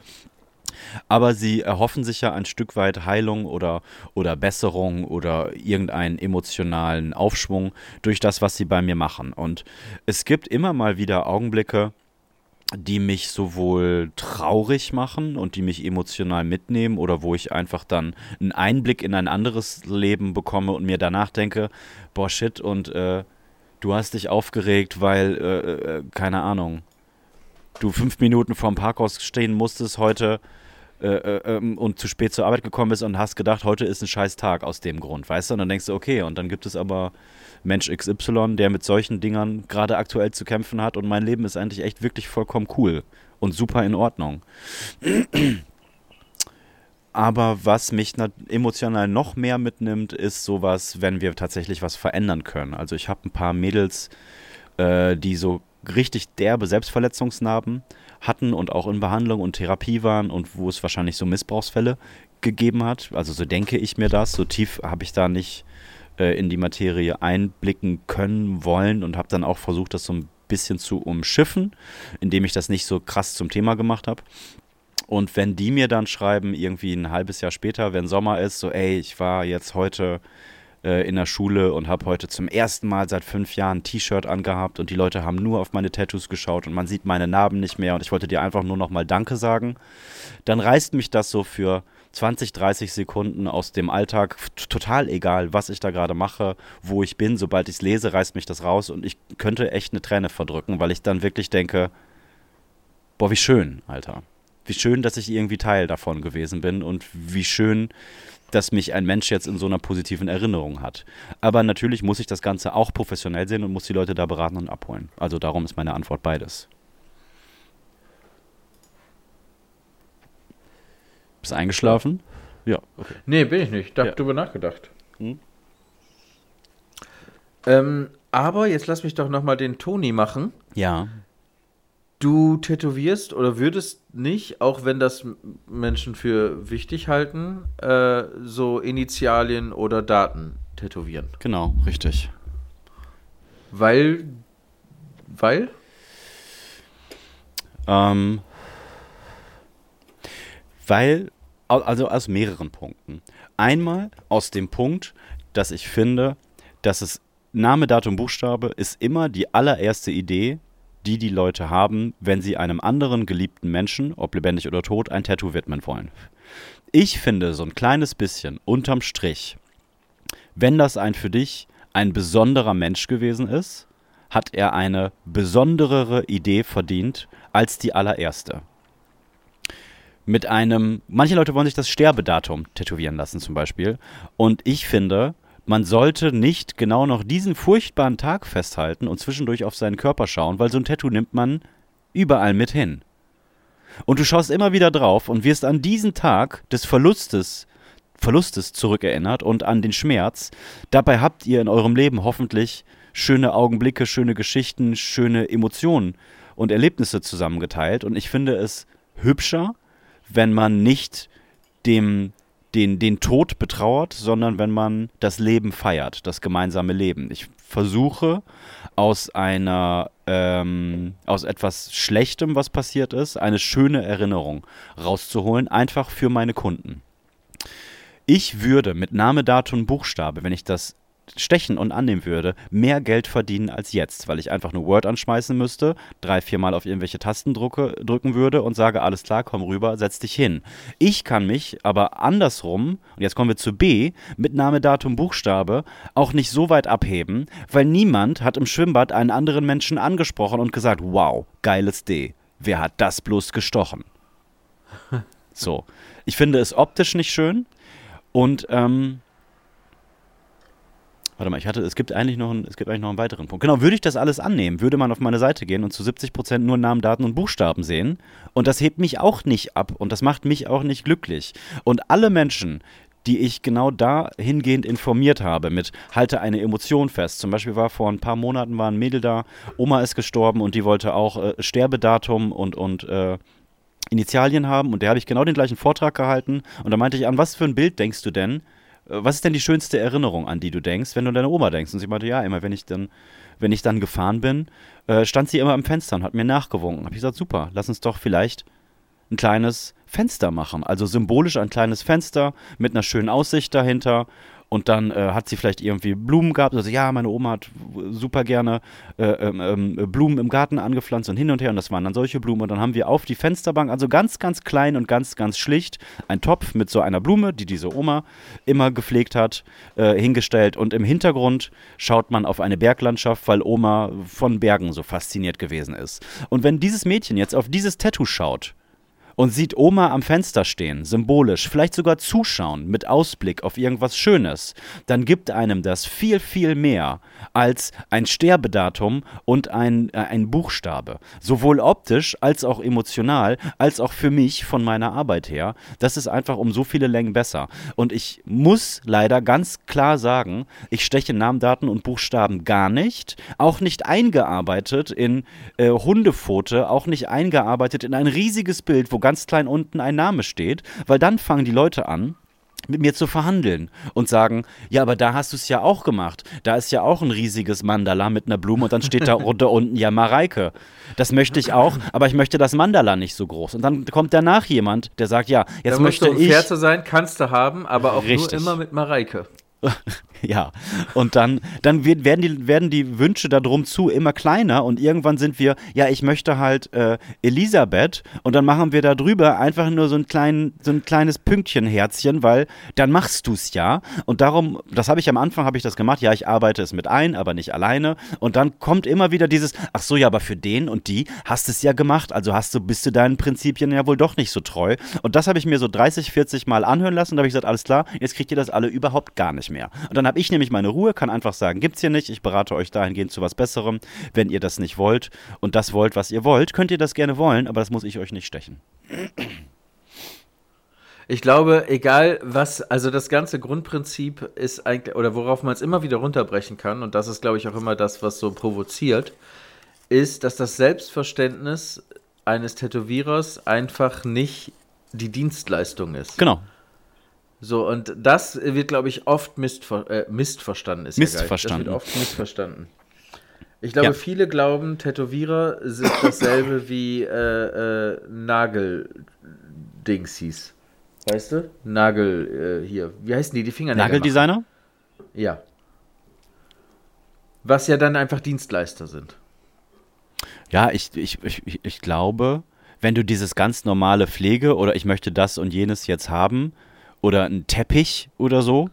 B: Aber sie erhoffen sich ja ein Stück weit Heilung oder, oder Besserung oder irgendeinen emotionalen Aufschwung durch das, was sie bei mir machen. Und es gibt immer mal wieder Augenblicke, die mich sowohl traurig machen und die mich emotional mitnehmen oder wo ich einfach dann einen Einblick in ein anderes Leben bekomme und mir danach denke, boah shit und äh, du hast dich aufgeregt, weil, äh, äh, keine Ahnung, du fünf Minuten vorm Parkhaus stehen musstest heute äh, äh, ähm, und zu spät zur Arbeit gekommen bist und hast gedacht, heute ist ein scheiß Tag aus dem Grund, weißt du? Und dann denkst du, okay, und dann gibt es aber Mensch XY, der mit solchen Dingern gerade aktuell zu kämpfen hat und mein Leben ist eigentlich echt wirklich vollkommen cool und super in Ordnung. Aber was mich emotional noch mehr mitnimmt, ist sowas, wenn wir tatsächlich was verändern können. Also ich habe ein paar Mädels, äh, die so richtig derbe Selbstverletzungsnarben hatten und auch in Behandlung und Therapie waren und wo es wahrscheinlich so Missbrauchsfälle gegeben hat. Also so denke ich mir das. So tief habe ich da nicht äh, in die Materie einblicken können wollen und habe dann auch versucht, das so ein bisschen zu umschiffen, indem ich das nicht so krass zum Thema gemacht habe. Und wenn die mir dann schreiben, irgendwie ein halbes Jahr später, wenn Sommer ist, so, ey, ich war jetzt heute äh, in der Schule und habe heute zum ersten Mal seit fünf Jahren ein T-Shirt angehabt und die Leute haben nur auf meine Tattoos geschaut und man sieht meine Narben nicht mehr und ich wollte dir einfach nur nochmal Danke sagen, dann reißt mich das so für 20, 30 Sekunden aus dem Alltag, total egal, was ich da gerade mache, wo ich bin, sobald ich es lese, reißt mich das raus und ich könnte echt eine Träne verdrücken, weil ich dann wirklich denke, boah, wie schön, Alter. Wie schön, dass ich irgendwie Teil davon gewesen bin und wie schön, dass mich ein Mensch jetzt in so einer positiven Erinnerung hat. Aber natürlich muss ich das Ganze auch professionell sehen und muss die Leute da beraten und abholen. Also darum ist meine Antwort beides. Bist du eingeschlafen? Ja,
D: okay. Nee, bin ich nicht. Ich habe ja. drüber nachgedacht. Hm? Ähm, aber jetzt lass mich doch nochmal den Toni machen.
B: Ja.
D: Du tätowierst oder würdest nicht, auch wenn das Menschen für wichtig halten, äh, so Initialien oder Daten tätowieren.
B: Genau, richtig.
D: Weil. Weil?
B: Ähm, weil, also aus mehreren Punkten. Einmal aus dem Punkt, dass ich finde, dass es Name, Datum, Buchstabe ist immer die allererste Idee, die die Leute haben, wenn sie einem anderen geliebten Menschen, ob lebendig oder tot, ein Tattoo widmen wollen. Ich finde so ein kleines bisschen unterm Strich, wenn das ein für dich ein besonderer Mensch gewesen ist, hat er eine besonderere Idee verdient als die allererste. Mit einem, manche Leute wollen sich das Sterbedatum tätowieren lassen zum Beispiel. Und ich finde, man sollte nicht genau noch diesen furchtbaren Tag festhalten und zwischendurch auf seinen Körper schauen, weil so ein Tattoo nimmt man überall mit hin. Und du schaust immer wieder drauf und wirst an diesen Tag des Verlustes, Verlustes zurückerinnert und an den Schmerz. Dabei habt ihr in eurem Leben hoffentlich schöne Augenblicke, schöne Geschichten, schöne Emotionen und Erlebnisse zusammengeteilt. Und ich finde es hübscher, wenn man nicht dem den, den Tod betrauert, sondern wenn man das Leben feiert, das gemeinsame Leben. Ich versuche aus einer, ähm, aus etwas Schlechtem, was passiert ist, eine schöne Erinnerung rauszuholen, einfach für meine Kunden. Ich würde mit Name, Datum, Buchstabe, wenn ich das stechen und annehmen würde, mehr Geld verdienen als jetzt, weil ich einfach nur Word anschmeißen müsste, drei, viermal auf irgendwelche Tasten drucke, drücken würde und sage, alles klar, komm rüber, setz dich hin. Ich kann mich aber andersrum, und jetzt kommen wir zu B, mit Name, Datum, Buchstabe, auch nicht so weit abheben, weil niemand hat im Schwimmbad einen anderen Menschen angesprochen und gesagt, wow, geiles D. Wer hat das bloß gestochen? So. Ich finde es optisch nicht schön und ähm, Warte mal, ich hatte, es gibt eigentlich noch einen, es gibt eigentlich noch einen weiteren Punkt. Genau, würde ich das alles annehmen, würde man auf meine Seite gehen und zu 70 Prozent nur Namen, Daten und Buchstaben sehen. Und das hebt mich auch nicht ab und das macht mich auch nicht glücklich. Und alle Menschen, die ich genau dahingehend informiert habe mit halte eine Emotion fest. Zum Beispiel war vor ein paar Monaten war ein Mädel da, Oma ist gestorben und die wollte auch äh, Sterbedatum und, und äh, Initialien haben und der habe ich genau den gleichen Vortrag gehalten und da meinte ich, an was für ein Bild denkst du denn? Äh, was ist denn die schönste Erinnerung, an die du denkst, wenn du deine Oma denkst? Und sie meinte, ja, immer wenn ich dann, wenn ich dann gefahren bin, äh, stand sie immer am Fenster und hat mir nachgewunken. Habe ich gesagt, super, lass uns doch vielleicht ein kleines Fenster machen. Also symbolisch ein kleines Fenster mit einer schönen Aussicht dahinter und dann äh, hat sie vielleicht irgendwie Blumen gehabt. Also ja, meine Oma hat super gerne äh, ähm, ähm, Blumen im Garten angepflanzt und hin und her. Und das waren dann solche Blumen. Und dann haben wir auf die Fensterbank, also ganz, ganz klein und ganz, ganz schlicht, einen Topf mit so einer Blume, die diese Oma immer gepflegt hat, äh, hingestellt. Und im Hintergrund schaut man auf eine Berglandschaft, weil Oma von Bergen so fasziniert gewesen ist. Und wenn dieses Mädchen jetzt auf dieses Tattoo schaut, und sieht Oma am Fenster stehen, symbolisch, vielleicht sogar zuschauen mit Ausblick auf irgendwas Schönes, dann gibt einem das viel, viel mehr als ein Sterbedatum und ein, äh, ein Buchstabe. Sowohl optisch als auch emotional, als auch für mich von meiner Arbeit her. Das ist einfach um so viele Längen besser. Und ich muss leider ganz klar sagen, ich steche Namen, Daten und Buchstaben gar nicht, auch nicht eingearbeitet in äh, Hundepfote, auch nicht eingearbeitet in ein riesiges Bild, wo ganz klein unten ein Name steht, weil dann fangen die Leute an, mit mir zu verhandeln und sagen, ja, aber da hast du es ja auch gemacht. Da ist ja auch ein riesiges Mandala mit einer Blume und dann steht da unter unten ja Mareike. Das möchte ich auch, aber ich möchte das Mandala nicht so groß. Und dann kommt danach jemand, der sagt, ja, jetzt da möchte
D: du, um
B: ich.
D: fair zu sein, kannst du haben, aber auch richtig. nur immer mit Mareike.
B: ja, und dann, dann werden, die, werden die Wünsche darum zu immer kleiner und irgendwann sind wir, ja, ich möchte halt äh, Elisabeth und dann machen wir da drüber einfach nur so ein, klein, so ein kleines Pünktchenherzchen, weil dann machst du es ja. Und darum, das habe ich am Anfang, habe ich das gemacht, ja, ich arbeite es mit ein, aber nicht alleine. Und dann kommt immer wieder dieses, ach so, ja, aber für den und die hast es ja gemacht, also hast du, bist du deinen Prinzipien ja wohl doch nicht so treu. Und das habe ich mir so 30, 40 Mal anhören lassen. Da habe ich gesagt, alles klar, jetzt kriegt ihr das alle überhaupt gar nicht mehr und dann habe ich nämlich meine Ruhe, kann einfach sagen, gibt's hier nicht. Ich berate euch dahingehend zu was Besserem. Wenn ihr das nicht wollt und das wollt, was ihr wollt, könnt ihr das gerne wollen, aber das muss ich euch nicht stechen.
D: Ich glaube, egal was, also das ganze Grundprinzip ist eigentlich, oder worauf man es immer wieder runterbrechen kann, und das ist, glaube ich, auch immer das, was so provoziert, ist, dass das Selbstverständnis eines Tätowierers einfach nicht die Dienstleistung ist.
B: Genau.
D: So, und das wird, glaube ich, oft missver äh, missverstanden. Ist
B: missverstanden.
D: Ja das wird oft missverstanden. Ich glaube, ja. viele glauben, Tätowierer sind dasselbe wie äh, äh, Nagel-Dingsies. Weißt du? Nagel, äh, hier. Wie heißen die? Die Finger
B: Nageldesigner?
D: Ja. Was ja dann einfach Dienstleister sind.
B: Ja, ich, ich, ich, ich glaube, wenn du dieses ganz normale Pflege oder ich möchte das und jenes jetzt haben, oder ein Teppich oder so.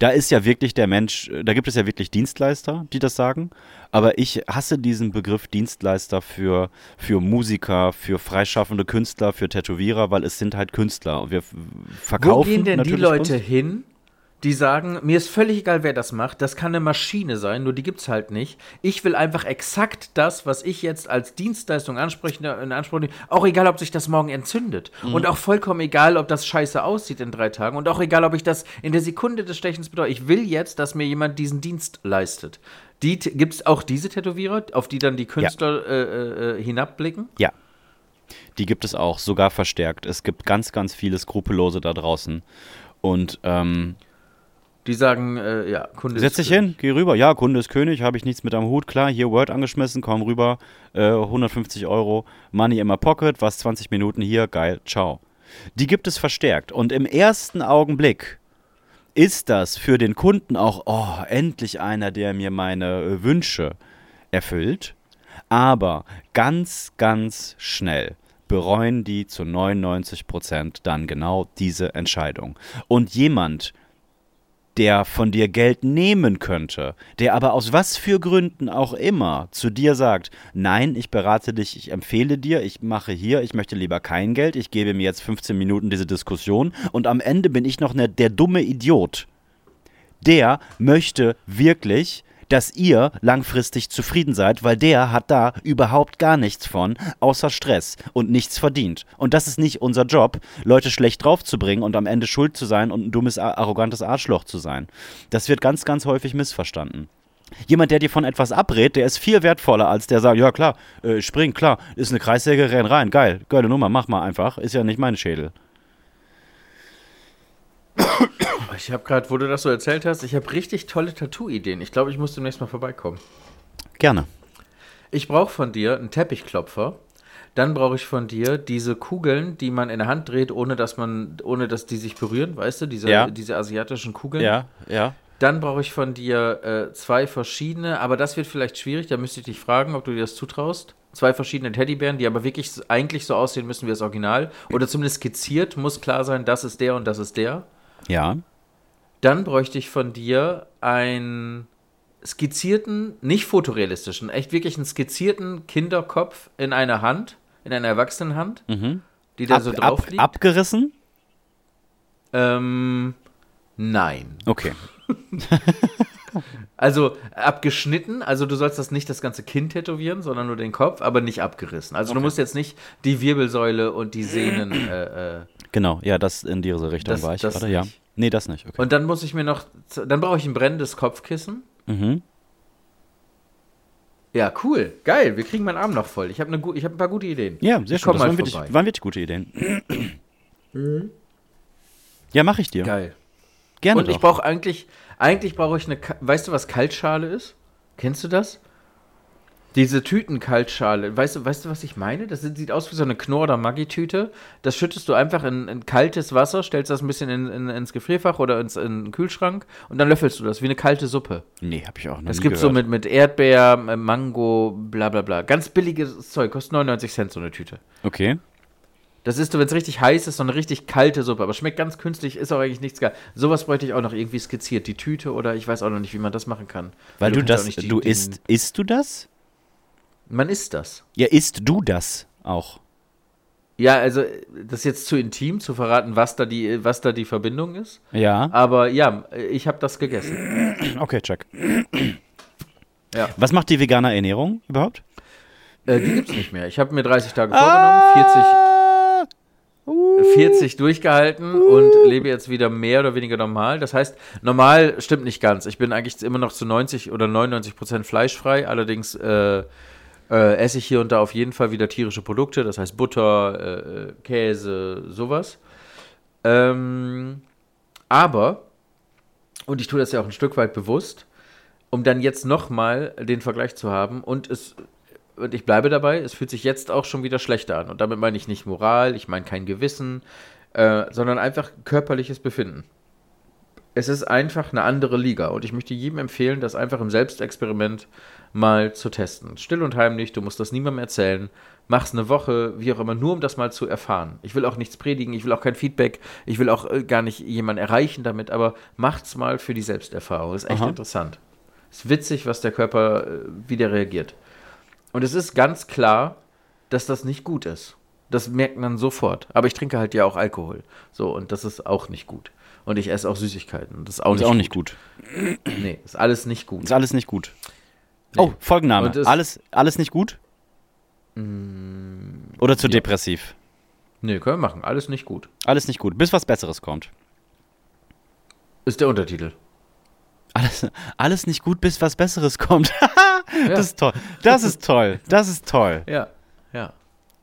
B: Da ist ja wirklich der Mensch, da gibt es ja wirklich Dienstleister, die das sagen. Aber ich hasse diesen Begriff Dienstleister für, für Musiker, für freischaffende Künstler, für Tätowierer, weil es sind halt Künstler. Und wir verkaufen. Wo
D: gehen denn die Leute Kunst. hin, die sagen, mir ist völlig egal, wer das macht, das kann eine Maschine sein, nur die gibt es halt nicht. Ich will einfach exakt das, was ich jetzt als Dienstleistung anspreche, in Anspruch nehme, auch egal, ob sich das morgen entzündet. Mhm. Und auch vollkommen egal, ob das scheiße aussieht in drei Tagen. Und auch egal, ob ich das in der Sekunde des Stechens bedeutet. Ich will jetzt, dass mir jemand diesen Dienst leistet. Die, Gibt es auch diese Tätowierer, auf die dann die Künstler ja. äh, äh, hinabblicken?
B: Ja. Die gibt es auch, sogar verstärkt. Es gibt ganz, ganz viele Skrupellose da draußen. Und ähm,
D: die sagen, äh, ja,
B: Kunde Setz dich hin, geh rüber. Ja, Kunde ist König, habe ich nichts mit am Hut. Klar, hier Word angeschmissen, komm rüber. Äh, 150 Euro, Money in my pocket, was 20 Minuten hier, geil, ciao. Die gibt es verstärkt. Und im ersten Augenblick ist das für den Kunden auch, oh, endlich einer, der mir meine äh, Wünsche erfüllt. Aber ganz, ganz schnell bereuen die zu 99 Prozent dann genau diese Entscheidung. Und jemand, der von dir Geld nehmen könnte, der aber aus was für Gründen auch immer zu dir sagt, nein, ich berate dich, ich empfehle dir, ich mache hier, ich möchte lieber kein Geld, ich gebe mir jetzt 15 Minuten diese Diskussion und am Ende bin ich noch ne, der dumme Idiot. Der möchte wirklich dass ihr langfristig zufrieden seid, weil der hat da überhaupt gar nichts von, außer Stress und nichts verdient. Und das ist nicht unser Job, Leute schlecht draufzubringen und am Ende schuld zu sein und ein dummes, arrogantes Arschloch zu sein. Das wird ganz, ganz häufig missverstanden. Jemand, der dir von etwas abrät, der ist viel wertvoller, als der sagt, ja klar, äh, spring, klar, ist eine Kreissäge, renn rein, geil, geile Nummer, mach mal einfach, ist ja nicht mein Schädel.
D: Ich habe gerade, wo du das so erzählt hast, ich habe richtig tolle Tattoo-Ideen. Ich glaube, ich muss demnächst mal vorbeikommen.
B: Gerne.
D: Ich brauche von dir einen Teppichklopfer. Dann brauche ich von dir diese Kugeln, die man in der Hand dreht, ohne dass man, ohne dass die sich berühren, weißt du, diese,
B: Ja.
D: diese asiatischen Kugeln.
B: Ja, ja.
D: Dann brauche ich von dir äh, zwei verschiedene, aber das wird vielleicht schwierig, da müsste ich dich fragen, ob du dir das zutraust. Zwei verschiedene Teddybären, die aber wirklich eigentlich so aussehen müssen wie das Original. Oder zumindest skizziert, muss klar sein, das ist der und das ist der.
B: Ja.
D: Dann bräuchte ich von dir einen skizzierten, nicht fotorealistischen, echt wirklich einen skizzierten Kinderkopf in einer Hand, in einer Erwachsenenhand, die da so drauf
B: ab,
D: liegt.
B: abgerissen?
D: Ähm, nein.
B: Okay.
D: Also abgeschnitten, also du sollst das nicht das ganze Kind tätowieren, sondern nur den Kopf, aber nicht abgerissen. Also du musst jetzt nicht die Wirbelsäule und die Sehnen. Äh, äh.
B: Genau, ja, das in diese Richtung
D: Das-
B: war ich gerade, ja. Nee, das nicht, okay.
D: Und dann muss ich mir noch, dann brauche ich ein brennendes Kopfkissen.
B: mhm.
D: Ja, cool, geil. Wir kriegen meinen Arm noch voll. Ich habe ne, ich hab ein paar gute Ideen.
B: Ja, sehr
D: ich
B: schön. Das waren wirklich, waren wirklich gute Ideen. Ja, mache ich dir.
D: Geil.
B: Gerne
D: Und ich
B: doch.
D: brauche eigentlich, eigentlich brauche ich eine, weißt du, was Kaltschale ist? Kennst du das? Diese Tütenkaltschale, weißt du, weißt du, was ich meine? Das sieht aus wie so eine Knorr- oder Maggi-Tüte. Das schüttest du einfach in, in kaltes Wasser, stellst das ein bisschen in, in, ins Gefrierfach oder ins in den Kühlschrank und dann löffelst du das wie eine kalte Suppe.
B: Nee, habe ich auch noch
D: Es
B: nie
D: gibt so mit, mit Erdbeer, äh, Mango, bla bla bla. Ganz billiges Zeug, kostet 99 Cent so eine Tüte.
B: Okay.
D: Das ist, wenn es richtig heiß ist, so eine richtig kalte Suppe, aber schmeckt ganz künstlich, ist auch eigentlich nichts geil. Sowas bräuchte ich auch noch irgendwie skizziert, die Tüte oder ich weiß auch noch nicht, wie man das machen kann.
B: Weil du
D: auch
B: das,
D: nicht die-
B: du isst, isst du das?
D: Man isst das.
B: Ja, isst du das auch?
D: Ja, also das ist jetzt zu intim zu verraten, was da die, was da die Verbindung ist.
B: Ja.
D: Aber ja, ich habe das gegessen.
B: Okay, check.
D: Ja.
B: Was macht die vegane Ernährung überhaupt?
D: Äh, die gibt's nicht mehr. Ich habe mir 30 Tage vorgenommen, 40,
B: Ah, uh.
D: 40 durchgehalten und lebe jetzt wieder mehr oder weniger normal. Das heißt, normal stimmt nicht ganz. Ich bin eigentlich immer noch zu 90 oder 99 Prozent fleischfrei. Allerdings äh, äh, esse ich hier und da auf jeden Fall wieder tierische Produkte. Das heißt Butter, äh, äh, Käse, sowas. Ähm, aber, und ich tue das ja auch ein Stück weit bewusst, um dann jetzt nochmal den Vergleich zu haben und es und ich bleibe dabei, es fühlt sich jetzt auch schon wieder schlechter an. Und damit meine ich nicht Moral, ich meine kein Gewissen, äh, sondern einfach körperliches Befinden. Es ist einfach eine andere Liga und ich möchte jedem empfehlen, das einfach im Selbstexperiment mal zu testen. Still und heimlich, du musst das niemandem erzählen. Mach's eine Woche, wie auch immer, nur um das mal zu erfahren. Ich will auch nichts predigen, ich will auch kein Feedback, ich will auch äh, gar nicht jemanden erreichen damit, aber macht's mal für die Selbsterfahrung. Ist echt
B: Aha.
D: interessant. Ist witzig, was der Körper äh, wieder reagiert. Und es ist ganz klar, dass das nicht gut ist. Das merkt man sofort. Aber ich trinke halt ja auch Alkohol. So, und das ist auch nicht gut. Und ich esse auch Süßigkeiten. Das ist auch,
B: Ist
D: nicht,
B: auch nicht gut.
D: Nee, ist alles nicht gut.
B: Ist alles nicht gut. Oh, Folgenname. Alles, alles nicht gut? Oder zu
D: ja.
B: depressiv?
D: Nee, können wir machen. Alles nicht gut.
B: Alles nicht gut, bis was Besseres kommt.
D: Ist der Untertitel.
B: Alles, alles nicht gut, bis was Besseres kommt. Das ist toll. Das ist toll. Das ist toll.
D: Ja, ja.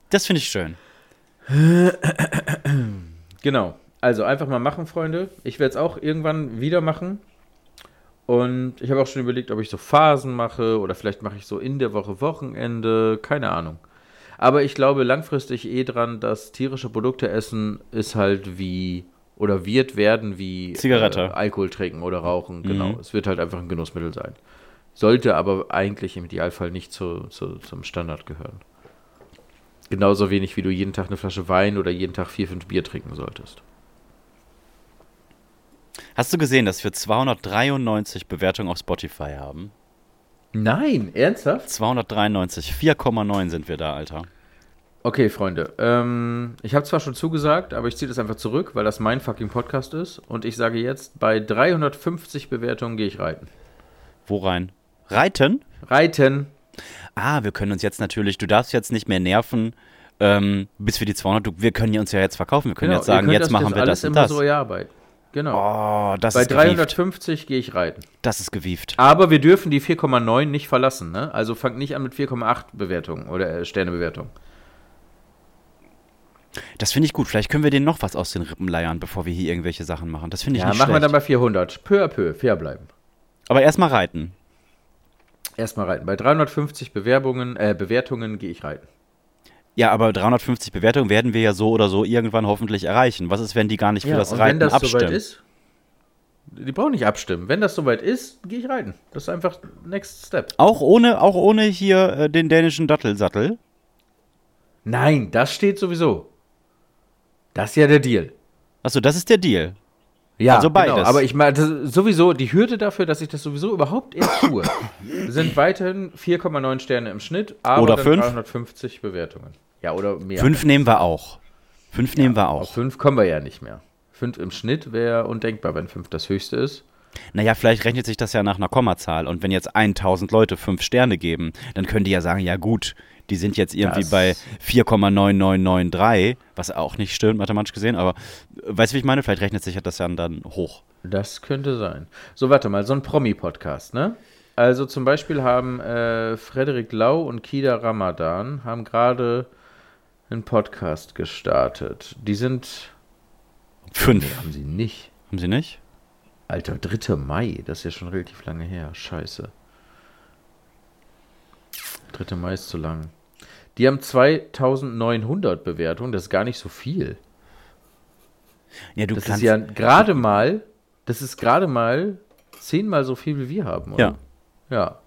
B: Das finde ich schön.
D: Genau. Also einfach mal machen, Freunde. Ich werde es auch irgendwann wieder machen. Und ich habe auch schon überlegt, ob ich so Phasen mache oder vielleicht mache ich so in der Woche Wochenende. Keine Ahnung. Aber ich glaube langfristig eh dran, dass tierische Produkte essen ist halt wie oder wird werden wie
B: Zigarette.
D: Äh, Alkohol trinken oder rauchen. Genau.
B: Mhm.
D: Es wird halt einfach ein Genussmittel sein. Sollte aber eigentlich im Idealfall nicht zu, zu, zum Standard gehören. Genauso wenig wie du jeden Tag eine Flasche Wein oder jeden Tag vier, fünf Bier trinken solltest.
B: Hast du gesehen, dass wir 293 Bewertungen auf Spotify haben?
D: Nein, ernsthaft?
B: 293, 4,9 sind wir da, Alter.
D: Okay, Freunde. Ähm, ich habe zwar schon zugesagt, aber ich ziehe das einfach zurück, weil das mein fucking Podcast ist. Und ich sage jetzt, bei 350 Bewertungen gehe ich reiten.
B: Wo rein? Reiten?
D: Reiten.
B: Ah, wir können uns jetzt natürlich, du darfst jetzt nicht mehr nerven, ähm, bis wir die 200, du, wir können uns ja jetzt verkaufen, wir können jetzt
D: Genau, ihr
B: sagen, jetzt machen
D: das
B: wir das und
D: immer
B: das.
D: so eure Arbeit. Genau.
B: Oh, das
D: bei
B: ist gewieft.
D: 350 gehe ich reiten.
B: Das ist gewieft.
D: Aber wir dürfen die 4,9 nicht verlassen, ne? Also fangt nicht an mit 4,8 Bewertungen oder äh, Sternebewertungen.
B: Das finde ich gut. Vielleicht können wir denen noch was aus den Rippen leiern, bevor wir hier irgendwelche Sachen machen. Das finde ich
D: Ja,
B: nicht
D: machen wir
B: schlecht.
D: dann bei 400. Peu à peu, fair bleiben.
B: Aber erstmal reiten.
D: Erstmal reiten. Bei 350 Bewerbungen, äh, Bewertungen gehe ich reiten.
B: Ja, aber 350 Bewertungen werden wir ja so oder so irgendwann hoffentlich erreichen. Was ist, wenn die gar nicht für das
D: und
B: Reiten
D: wenn das
B: abstimmen?
D: soweit ist, die brauchen nicht abstimmen. Wenn das soweit ist, gehe ich reiten. Das ist einfach Next Step.
B: Auch ohne, auch ohne hier äh, den dänischen Dattelsattel.
D: Nein, das steht sowieso. Das ist ja der Deal.
B: Achso, das ist der Deal.
D: Ja,
B: Also beides.
D: Genau, aber ich meine, sowieso, die Hürde dafür, dass ich das sowieso überhaupt erst tue, sind weiterhin 4,9 Sterne im Schnitt, aber
B: Oder fünf?
D: 350 Bewertungen. Ja, oder mehr.
B: Fünf nehmen wir auch. Fünf nehmen wir
D: Auf
B: auch.
D: fünf kommen wir ja nicht mehr. Fünf im Schnitt wäre undenkbar, wenn fünf das höchste ist.
B: Naja, vielleicht rechnet sich das ja nach einer Kommazahl. Und wenn jetzt 1000 Leute fünf Sterne geben, dann können die ja sagen, ja gut, die sind jetzt irgendwie
D: Das-
B: bei 4,9993, was auch nicht stimmt, mathematisch gesehen, aber äh, weißt du, wie ich meine? Vielleicht rechnet sich das ja dann hoch.
D: Das könnte sein. So, warte mal, so ein Promi-Podcast, ne? Also zum Beispiel haben äh, Frederik Lau und Kida Ramadan haben gerade einen Podcast gestartet. Die sind.
B: Fünf.
D: Haben sie nicht.
B: Haben sie nicht?
D: Alter, 3. Mai, das ist ja schon relativ lange her. Scheiße. 3. Mai ist zu lang. Die haben 2900 Bewertungen, das ist gar nicht so viel.
B: Ja, du
D: Das
B: kannst.
D: ist ja gerade mal, das ist gerade mal zehnmal so viel, wie wir haben, oder?
B: Ja.
D: Ja.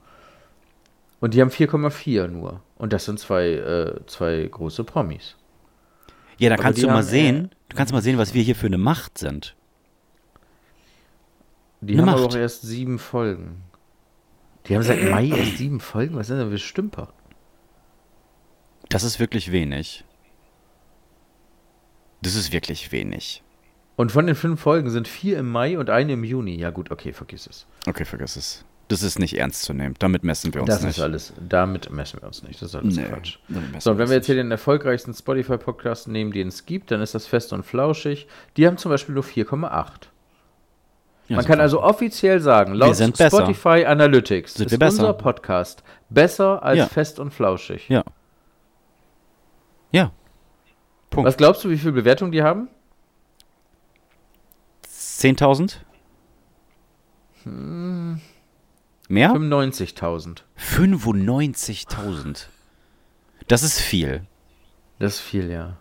D: Und die haben 4,4 nur. Und das sind zwei, äh, zwei große Promis.
B: ja, da
D: aber
B: kannst du mal
D: haben,
B: sehen,
D: äh,
B: du kannst mal sehen, was wir hier für eine Macht sind.
D: Die
B: Eine
D: haben aber
B: Macht.
D: auch erst sieben Folgen. Die haben seit Mai erst sieben Folgen? Was sind denn das für Stümper?
B: Das ist wirklich wenig. Das ist wirklich wenig.
D: Und von den fünf Folgen sind vier im Mai und eine im Juni. Ja gut, okay, vergiss es.
B: Okay, vergiss es. Das ist nicht ernst zu nehmen. Damit messen wir uns
D: Das
B: nicht.
D: ist alles, damit messen wir uns nicht. Das ist alles
B: Nee,
D: Quatsch. So, und wenn wir jetzt hier den erfolgreichsten Spotify-Podcast nehmen, den es gibt, dann ist das fest und flauschig. Die haben zum Beispiel nur 4,8.
B: Ja,
D: Man kann also offiziell sagen, laut
B: sind besser.
D: Spotify Analytics
B: Sind
D: ist unser Podcast besser als
B: Ja.
D: fest und flauschig.
B: Ja. Ja. Punkt.
D: Was glaubst du, wie viele Bewertungen die haben?
B: 10.000?
D: Hm.
B: Mehr?
D: 95.000.
B: 95.000. Das ist viel.
D: Das ist viel, ja.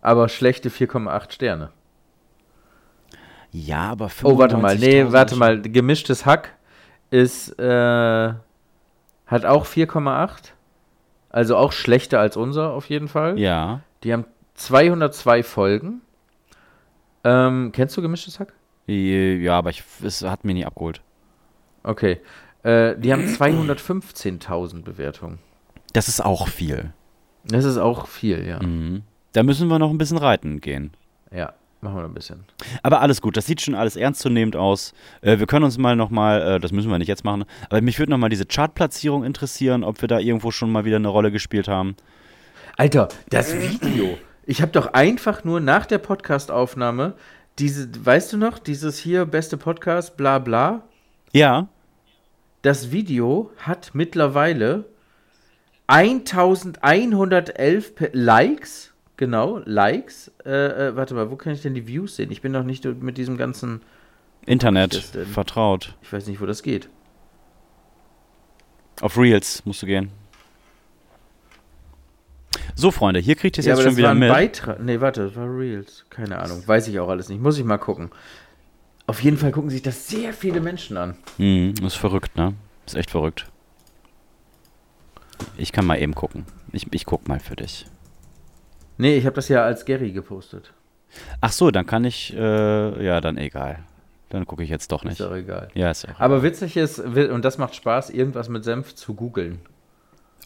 D: Aber schlechte 4,8 Sterne.
B: Ja, aber 95.000.
D: Oh, warte mal. Nee, warte mal. Gemischtes Hack ist, äh, hat auch 4,8. Also auch schlechter als unser auf jeden Fall.
B: Ja.
D: Die haben 202 Folgen. Ähm, kennst du Gemischtes Hack?
B: Ja, aber ich, es hat mich nie abgeholt.
D: Okay. Äh, die haben 215.000 Bewertungen.
B: Das ist auch viel.
D: Das ist auch viel, ja.
B: Mhm. Da müssen wir noch ein bisschen reiten gehen.
D: Ja, machen wir noch ein bisschen.
B: Aber alles gut, das sieht schon alles ernstzunehmend aus. Äh, wir können uns mal nochmal, äh, das müssen wir nicht jetzt machen, aber mich würde nochmal diese Chartplatzierung interessieren, ob wir da irgendwo schon mal wieder eine Rolle gespielt haben.
D: Alter, das Video. Ich habe doch einfach nur nach der Podcastaufnahme diese, weißt du noch, dieses hier beste Podcast, bla bla.
B: Ja,
D: Das Video hat mittlerweile 1111 Pe- Likes. Genau, Likes. Äh, äh, warte mal, wo kann ich denn die Views sehen? Ich bin noch nicht mit diesem ganzen.
B: Internet, vertraut.
D: Ich weiß nicht, wo das geht.
B: Auf Reels musst du gehen. So, Freunde, hier kriegt ihr es
D: Ja,
B: jetzt schon
D: das war
B: wieder
D: ein
B: mit.
D: Beitrag. Nee, warte, das war Reels. Keine Ahnung. Weiß ich auch alles nicht. Muss ich mal gucken. Auf jeden Fall gucken sich das sehr viele Menschen an.
B: Mhm, ist verrückt, ne? Ist echt verrückt. Ich kann mal eben gucken. Ich, ich guck mal für dich.
D: Nee, ich habe das ja als Gary gepostet.
B: Ach so, dann kann ich, äh, ja, dann egal. Dann gucke ich jetzt doch
D: Ist
B: nicht.
D: doch egal.
B: Ja, ist auch.
D: Aber witzig ist, und das macht Spaß, irgendwas mit Senf zu googeln.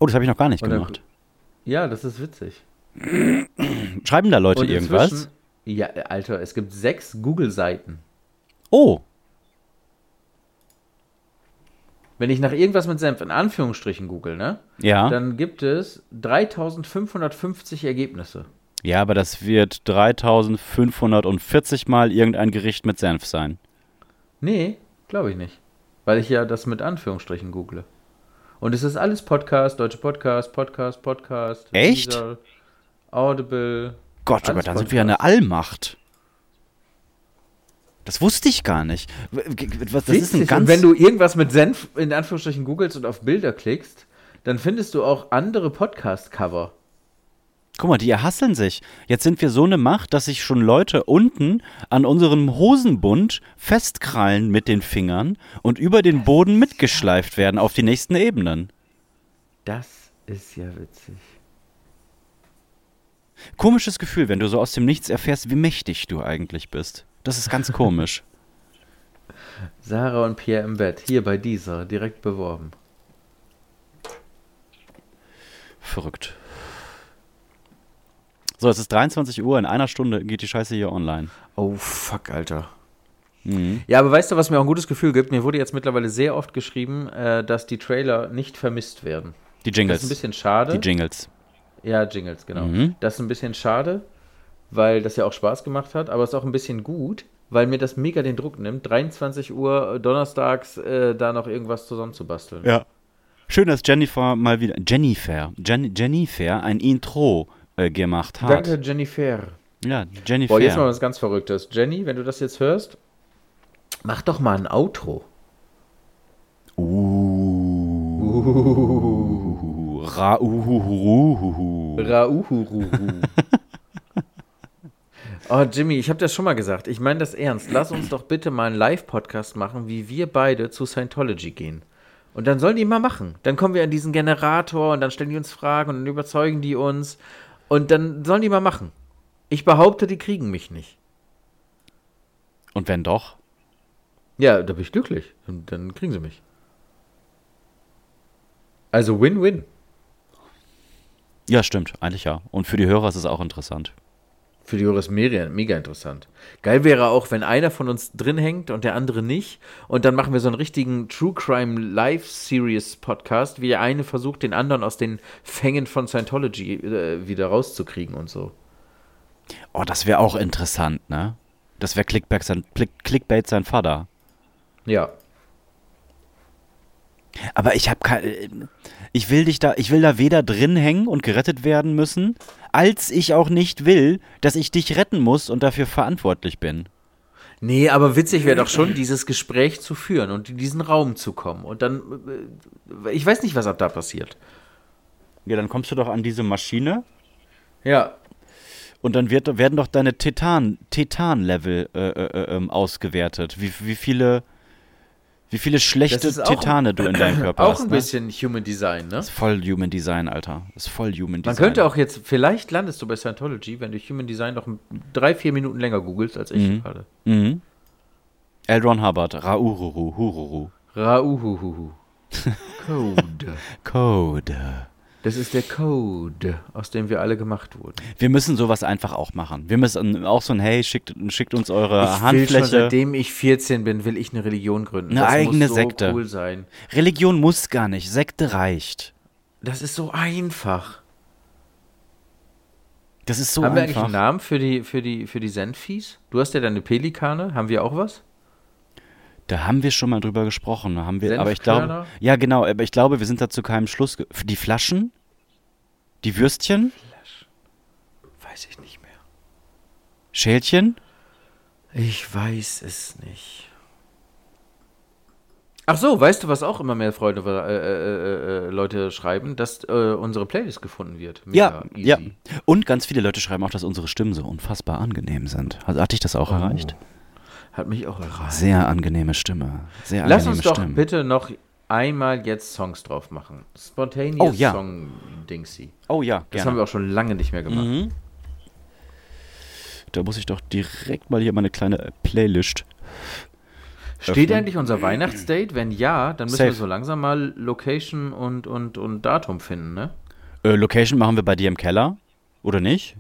B: Oh, das habe ich noch gar nicht
D: Und dann-
B: gemacht.
D: Ja, das ist witzig.
B: Schreiben da Leute irgendwas?
D: Ja, Alter, es gibt sechs Google-Seiten.
B: Oh,
D: Wenn ich nach irgendwas mit Senf in Anführungsstrichen google, ne?
B: ja.
D: Dann gibt es 3550 Ergebnisse.
B: Ja, aber das wird 3540 Mal irgendein Gericht mit Senf sein.
D: Nee, glaube ich nicht. Weil ich ja das mit Anführungsstrichen google. Und es ist alles Podcast, deutsche Podcast, Podcast, Podcast.
B: Echt?
D: Deezer, Audible.
B: Gott, Gott, da sind wir ja eine Allmacht. Das wusste ich gar nicht. Das ist ein ganz.
D: Und wenn du irgendwas mit Senf in Anführungsstrichen googelst und auf Bilder klickst, dann findest du auch andere Podcast-Cover.
B: Guck mal, die erhasseln sich. Jetzt sind wir so eine Macht, dass sich schon Leute unten an unserem Hosenbund festkrallen mit den Fingern und über den Boden mitgeschleift werden auf die nächsten Ebenen.
D: Das ist ja witzig.
B: Komisches Gefühl, wenn du so aus dem Nichts erfährst, wie mächtig du eigentlich bist. Das ist ganz komisch.
D: Sarah und Pierre im Bett, hier bei dieser, direkt beworben.
B: Verrückt. So, es ist 23 Uhr, in einer Stunde geht die Scheiße hier online.
D: Oh, fuck, Alter.
B: Mhm.
D: Ja, aber weißt du, was mir auch ein gutes Gefühl gibt? Mir wurde jetzt mittlerweile sehr oft geschrieben, äh, dass die Trailer nicht vermisst werden.
B: Die
D: Das ist ein
B: Jingles.
D: bisschen schade.
B: Die Jingles.
D: ja, Jingles, genau.
B: Mhm.
D: Das ist ein bisschen schade, weil das ja auch Spaß gemacht hat, aber es ist auch ein bisschen gut, weil mir das mega den Druck nimmt, 23 Uhr äh, donnerstags äh, da noch irgendwas zusammenzubasteln.
B: Ja. Schön, dass Jennifer mal wieder, Jennifer, Jen, Jennifer ein Intro äh, gemacht hat.
D: Danke, Jennifer.
B: Ja, Jennifer.
D: Boah, jetzt mal was ganz Verrücktes. Jenny, wenn du das jetzt hörst, mach doch mal ein Outro.
B: Uh. Rauhuhuhuhu.
D: Rauhuhuhu. oh, Jimmy, ich habe das schon mal gesagt. Ich meine das ernst. Lass uns doch bitte mal einen Live-Podcast machen, wie wir beide zu Scientology gehen. Und dann sollen die mal machen. Dann kommen wir an diesen Generator und dann stellen die uns Fragen und dann überzeugen die uns. Und dann sollen die mal machen. Ich behaupte, die kriegen mich nicht.
B: Und wenn doch?
D: Ja, da bin ich glücklich. Und dann kriegen sie mich. Also Win-Win.
B: Ja, stimmt, eigentlich ja. Und für die Hörer ist es auch interessant.
D: Für die ist mega, interessant. Geil wäre auch, wenn einer von uns drin hängt und der andere nicht. Und dann machen wir so einen richtigen True Crime Live Series Podcast, wie der eine versucht, den anderen aus den Fängen von Scientology äh, wieder rauszukriegen und so.
B: Oh, das wäre auch interessant, ne? Das wäre Clickbait sein, Click, Clickbait sein Vater.
D: Ja.
B: Aber ich habe kein, ich will dich da, ich will da weder drin hängen und gerettet werden müssen, als ich auch nicht will, dass ich dich retten muss und dafür verantwortlich bin.
D: Nee, aber witzig wäre doch schon, dieses Gespräch zu führen und in diesen Raum zu kommen. Und dann, äh, ich weiß nicht, was ab da passiert.
B: Ja, dann kommst du doch an diese Maschine
D: Ja.
B: und dann wird, werden doch deine Tetan, Tetan-Level äh, äh, ähm, ausgewertet. Wie, wie viele, wie viele schlechte
D: auch-
B: Tetane du in deinem Körper
D: Auch
B: hast.
D: ein
B: ne?
D: bisschen Human Design, ne?
B: Ist voll Human Design, Alter. Ist voll Human
D: Man
B: Design.
D: könnte auch jetzt, vielleicht landest du bei Scientology, wenn du Human Design noch drei, vier Minuten länger googelst als ich
B: Mhm.
D: gerade.
B: Mhm. L. Ron Hubbard, Raururu, Hururu.
D: Rauhuhuhu. Code.
B: Code.
D: Das ist der Code, aus dem wir alle gemacht wurden.
B: Wir müssen sowas einfach auch machen. Wir müssen auch so ein, hey, schickt, schickt uns eure
D: ich will schon,
B: Handfläche.
D: seitdem ich 14 bin, will ich eine Religion gründen.
B: Eine
D: das
B: eigene
D: muss so
B: Sekte.
D: cool sein.
B: Religion muss gar nicht, Sekte reicht.
D: Das ist so einfach.
B: Das ist so
D: Haben wir eigentlich
B: einfach.
D: einen Namen für die, für die, für die Senfviehs? Du hast ja deine Pelikane. Haben wir auch was?
B: Da haben wir schon mal drüber gesprochen. Haben wir, aber ich glaube, ja genau, aber ich glaube, wir sind da zu keinem Schluss. Die Flaschen, die Würstchen,
D: Weiß ich nicht mehr.
B: Schälchen.
D: Ich weiß es nicht. Ach so, weißt du, was auch immer mehr Freunde, äh, äh, äh, Leute schreiben, dass äh, unsere Playlist gefunden wird.
B: Ja, ja. Und ganz viele Leute schreiben auch, dass unsere Stimmen so unfassbar angenehm sind. Also, hat dich das auch
D: Oh.
B: erreicht?
D: Hat mich auch erreicht.
B: Sehr angenehme Stimme. Sehr
D: Lass
B: angenehme
D: uns doch
B: Stimmen.
D: bitte noch einmal jetzt Songs drauf machen. Spontaneous
B: Oh, ja.
D: Song Dingsy.
B: Oh ja,
D: Das haben
B: gerne.
D: wir auch schon lange nicht mehr gemacht.
B: Mhm. Da muss ich doch direkt mal hier meine kleine Playlist.
D: Steht
B: öffnen.
D: eigentlich unser Weihnachtsdate? Wenn ja, dann müssen
B: Safe.
D: wir so langsam mal Location und, und, und Datum finden, ne?
B: Äh, Location machen wir bei dir im Keller, oder nicht?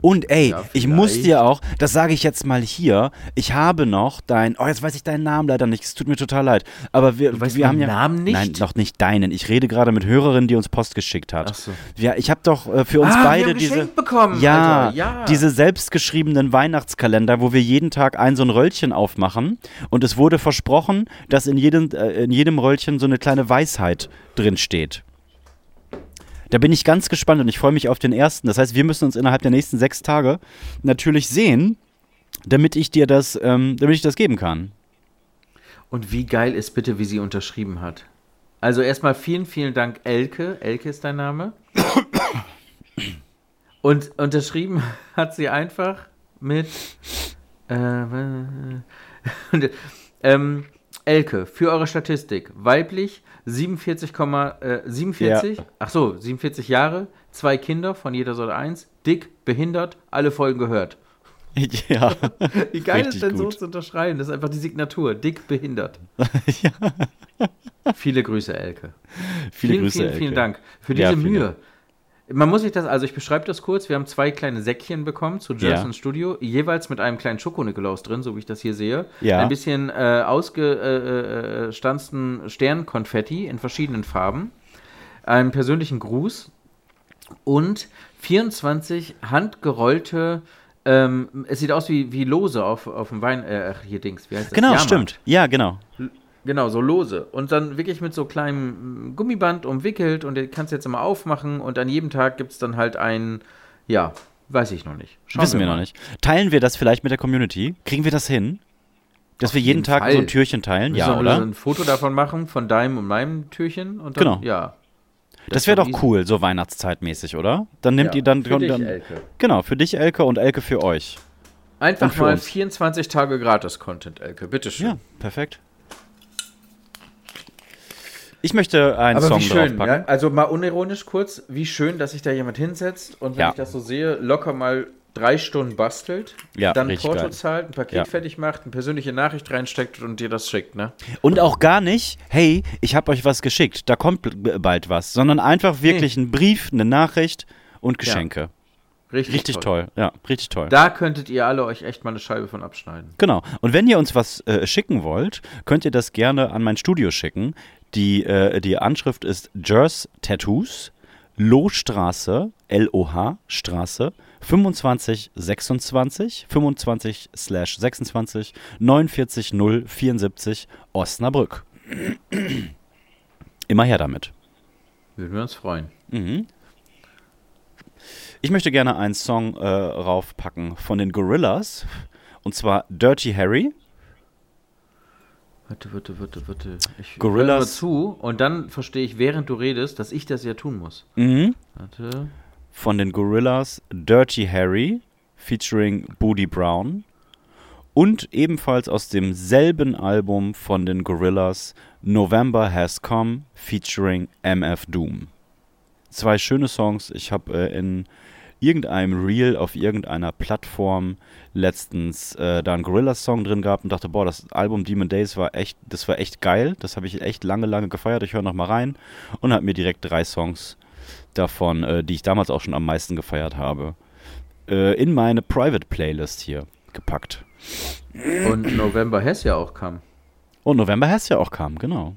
B: Und ey,
D: Ja,
B: ich muss dir auch, das sage ich jetzt mal hier, ich habe noch dein, oh jetzt weiß ich deinen Namen leider nicht, es tut mir total leid, aber wir, wir haben ja,
D: Namen nicht?
B: nein, noch nicht deinen, ich rede gerade mit Hörerin, die uns Post geschickt hat.
D: Ach so.
B: Ja, ich habe doch äh, für uns
D: Ah, wir
B: beide
D: haben
B: diese,
D: bekommen,
B: ja,
D: Alter, ja.
B: diese selbstgeschriebenen Weihnachtskalender, wo wir jeden Tag ein so ein Röllchen aufmachen und es wurde versprochen, dass in jedem, äh, in jedem Röllchen so eine kleine Weisheit drin steht. Da bin ich ganz gespannt und ich freue mich auf den ersten. Das heißt, wir müssen uns innerhalb der nächsten sechs Tage natürlich sehen, damit ich dir das, ähm, damit ich das geben kann.
D: Und wie geil ist bitte, wie sie unterschrieben hat. Also erstmal vielen, vielen Dank, Elke. Elke ist dein Name. Und unterschrieben hat sie einfach mit äh, ähm, Elke, für eure Statistik, weiblich 47, äh, 47
B: Ja.
D: ach so, 47 Jahre, zwei Kinder, von jeder Sorte eins, dick, behindert, alle Folgen gehört.
B: ja.
D: Wie geil ist denn so
B: gut.
D: zu unterschreiben? Das ist einfach die Signatur. Dick behindert.
B: ja.
D: Viele Grüße, Elke.
B: Viele
D: vielen,
B: Grüße,
D: vielen,
B: Elke.
D: vielen Dank für
B: Ja,
D: diese
B: vielen
D: Mühe. Man muss sich das, also ich beschreibe das kurz. Wir haben zwei kleine Säckchen bekommen zu
B: Ja.
D: Jerson Studio, jeweils mit einem kleinen Schoko-Nikolaus drin, so wie ich das hier sehe.
B: Ja.
D: Ein bisschen äh, ausgestanzten Sternkonfetti in verschiedenen Farben. Einen persönlichen Gruß und 24 handgerollte, ähm, es sieht aus wie, wie Lose auf, auf dem Wein, äh, hier Dings, wie heißt das?
B: Genau,
D: Jahrmarkt.
B: stimmt. Ja, genau.
D: Genau, so lose. Und dann wirklich mit so kleinem mm, Gummiband umwickelt und den kannst du jetzt immer aufmachen und an jedem Tag gibt es dann halt ein, ja, weiß ich noch nicht. Schauen
B: Wissen wir noch
D: mal.
B: nicht. Teilen wir das vielleicht mit der Community? Kriegen wir das hin? Dass wir jeden
D: jeden
B: Tag
D: Fall.
B: so ein Türchen teilen?
D: Müssen
B: Ja,
D: wir
B: oder?
D: ein Foto davon machen, von deinem und meinem Türchen und dann,
B: Genau.
D: ja.
B: Das wäre doch cool, so Weihnachtszeitmäßig, oder? Dann nehmt
D: Ja,
B: ihr dann,
D: für dich,
B: dann
D: Elke.
B: genau für dich Elke und Elke für euch.
D: Einfach
B: für
D: mal
B: uns.
D: 24 Tage Gratis-Content, Elke, bitteschön.
B: Ja, perfekt. Ich möchte einen
D: Aber
B: Song
D: wie schön, ja? also mal unironisch kurz, wie schön, dass sich da jemand hinsetzt und wenn
B: Ja.
D: ich das so sehe, locker mal drei Stunden bastelt,
B: Ja,
D: dann Porto
B: geil.
D: zahlt, ein Paket
B: Ja.
D: fertig macht, eine persönliche Nachricht reinsteckt und dir das schickt, ne?
B: Und auch gar nicht, hey, ich habe euch was geschickt, da kommt bald was, sondern einfach wirklich ein Brief, eine Nachricht und Geschenke.
D: Richtig,
B: Richtig toll. ja, richtig toll.
D: Da könntet ihr alle euch echt mal eine Scheibe von abschneiden.
B: Genau. Und wenn ihr uns was äh, schicken wollt, könnt ihr das gerne an mein Studio schicken. Die, äh, die Anschrift ist Jers Tattoos, Lohstraße, L-O-H, Straße, 2526, 25 slash 26, 49074, Osnabrück. Immer her damit.
D: Würden wir uns freuen.
B: Mhm. Ich möchte gerne einen Song äh, raufpacken von den Gorillas. Und zwar Dirty Harry.
D: Warte, warte, warte, warte. Ich
B: Gorillas-
D: höre zu und dann verstehe ich, während du redest, dass ich das ja tun muss.
B: Mhm.
D: Warte.
B: Von den Gorillas Dirty Harry featuring Booty Brown. Und ebenfalls aus demselben Album von den Gorillas November Has Come featuring MF Doom. Zwei schöne Songs. Ich habe äh, in irgendeinem Reel auf irgendeiner Plattform letztens äh, da einen Gorillaz-Song drin gehabt und dachte, boah, das Album Demon Days war echt, das war echt geil. Das habe ich echt lange, lange gefeiert. Ich höre noch mal rein und habe mir direkt drei Songs davon, äh, die ich damals auch schon am meisten gefeiert habe, äh, in meine Private Playlist hier gepackt.
D: Und November Hess ja auch kam.
B: Und November Hess ja auch kam, genau.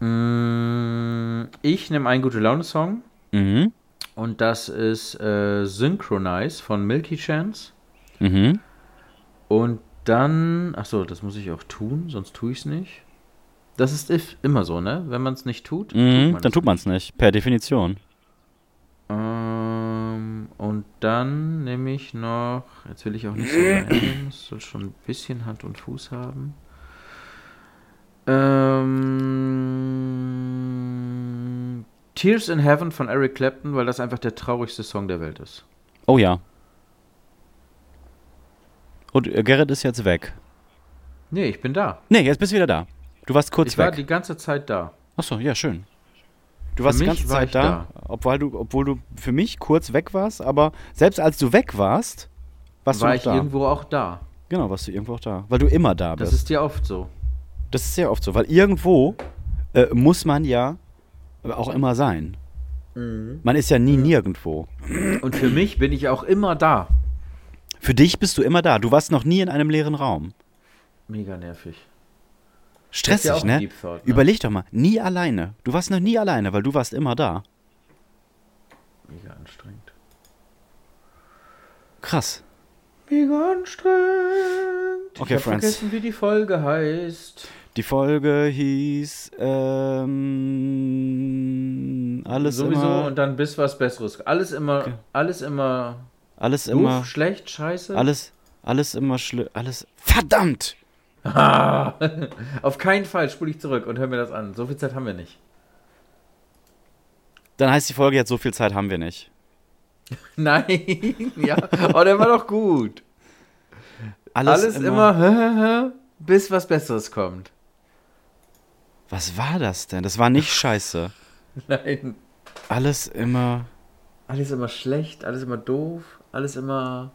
D: Mm, Ich nehme einen gute Laune-Song
B: Mhm.
D: und das ist äh, Synchronize von Milky Chance.
B: Mhm.
D: Und dann, ach so, das muss ich auch tun, sonst tue ich es nicht. Das ist if, immer so, ne? Wenn man es nicht tut,
B: Mhm.
D: man
B: Dann tut man es nicht, per Definition.
D: Ähm, Und dann nehme ich noch, jetzt will ich auch nicht so nehmen, es soll schon ein bisschen Hand und Fuß haben. Ähm, Tears in Heaven von Eric Clapton, weil das einfach der traurigste Song der Welt ist.
B: Oh ja. Und äh, Gerrit ist jetzt weg.
D: Nee, ich bin da.
B: Nee, jetzt bist du wieder da. Du warst kurz
D: ich war
B: weg.
D: die ganze Zeit da.
B: Achso, ja, schön. Du warst die ganze
D: war
B: Zeit
D: ich
B: da, obwohl du, obwohl du für mich kurz weg warst, aber selbst als du weg warst, warst
D: war
B: du noch
D: ich
B: da.
D: irgendwo auch da.
B: Genau, warst du irgendwo auch da. Weil du immer da
D: Das
B: bist.
D: ist ja oft so.
B: Das ist sehr oft so, weil irgendwo äh, muss man ja auch immer sein.
D: Mhm.
B: Man ist ja nie nirgendwo.
D: Und für mich bin ich auch immer da.
B: Für dich bist du immer da. Du warst noch nie in einem leeren Raum.
D: Mega nervig.
B: Stressig,
D: ja
B: ne?
D: Thought, ne?
B: Überleg doch mal, nie alleine. Du warst noch nie alleine, weil du warst immer da.
D: Mega anstrengend.
B: Krass.
D: Mega anstrengend.
B: Okay,
D: ich hab
B: Friends.
D: vergessen, wie die Folge heißt.
B: Die Folge hieß ähm, alles
D: Sowieso
B: immer,
D: und dann bis was Besseres. Alles immer,
B: Okay.
D: alles immer
B: alles
D: doof,
B: immer,
D: schlecht, scheiße.
B: alles, alles immer schlimm, alles verdammt.
D: Auf keinen Fall spule ich zurück und hör mir das an. So viel Zeit haben wir nicht.
B: Dann heißt die Folge jetzt so viel Zeit haben wir nicht.
D: Nein, ja. Oh, der war doch gut. Alles, immer, hä, hä, hä, bis was Besseres kommt.
B: Was war das denn? Das war nicht scheiße.
D: Nein.
B: Alles immer.
D: Alles immer schlecht, alles immer doof, alles immer.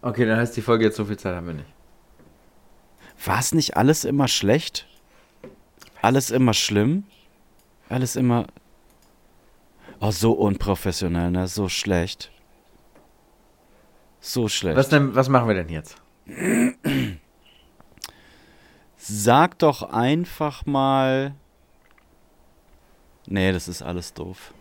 D: Okay, dann heißt die Folge jetzt so viel Zeit haben wir nicht.
B: War es nicht alles immer schlecht? Alles immer schlimm? Alles immer. Oh, so unprofessionell, ne? So schlecht. So schlecht.
D: Was, denn, was machen wir denn jetzt?
B: Sag doch einfach mal. Nee, das ist alles doof.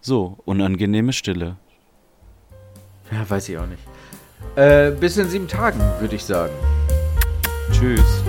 B: So, unangenehme Stille.
D: Ja, weiß ich auch nicht. Äh, bis in sieben Tagen, würde ich sagen.
B: Tschüss.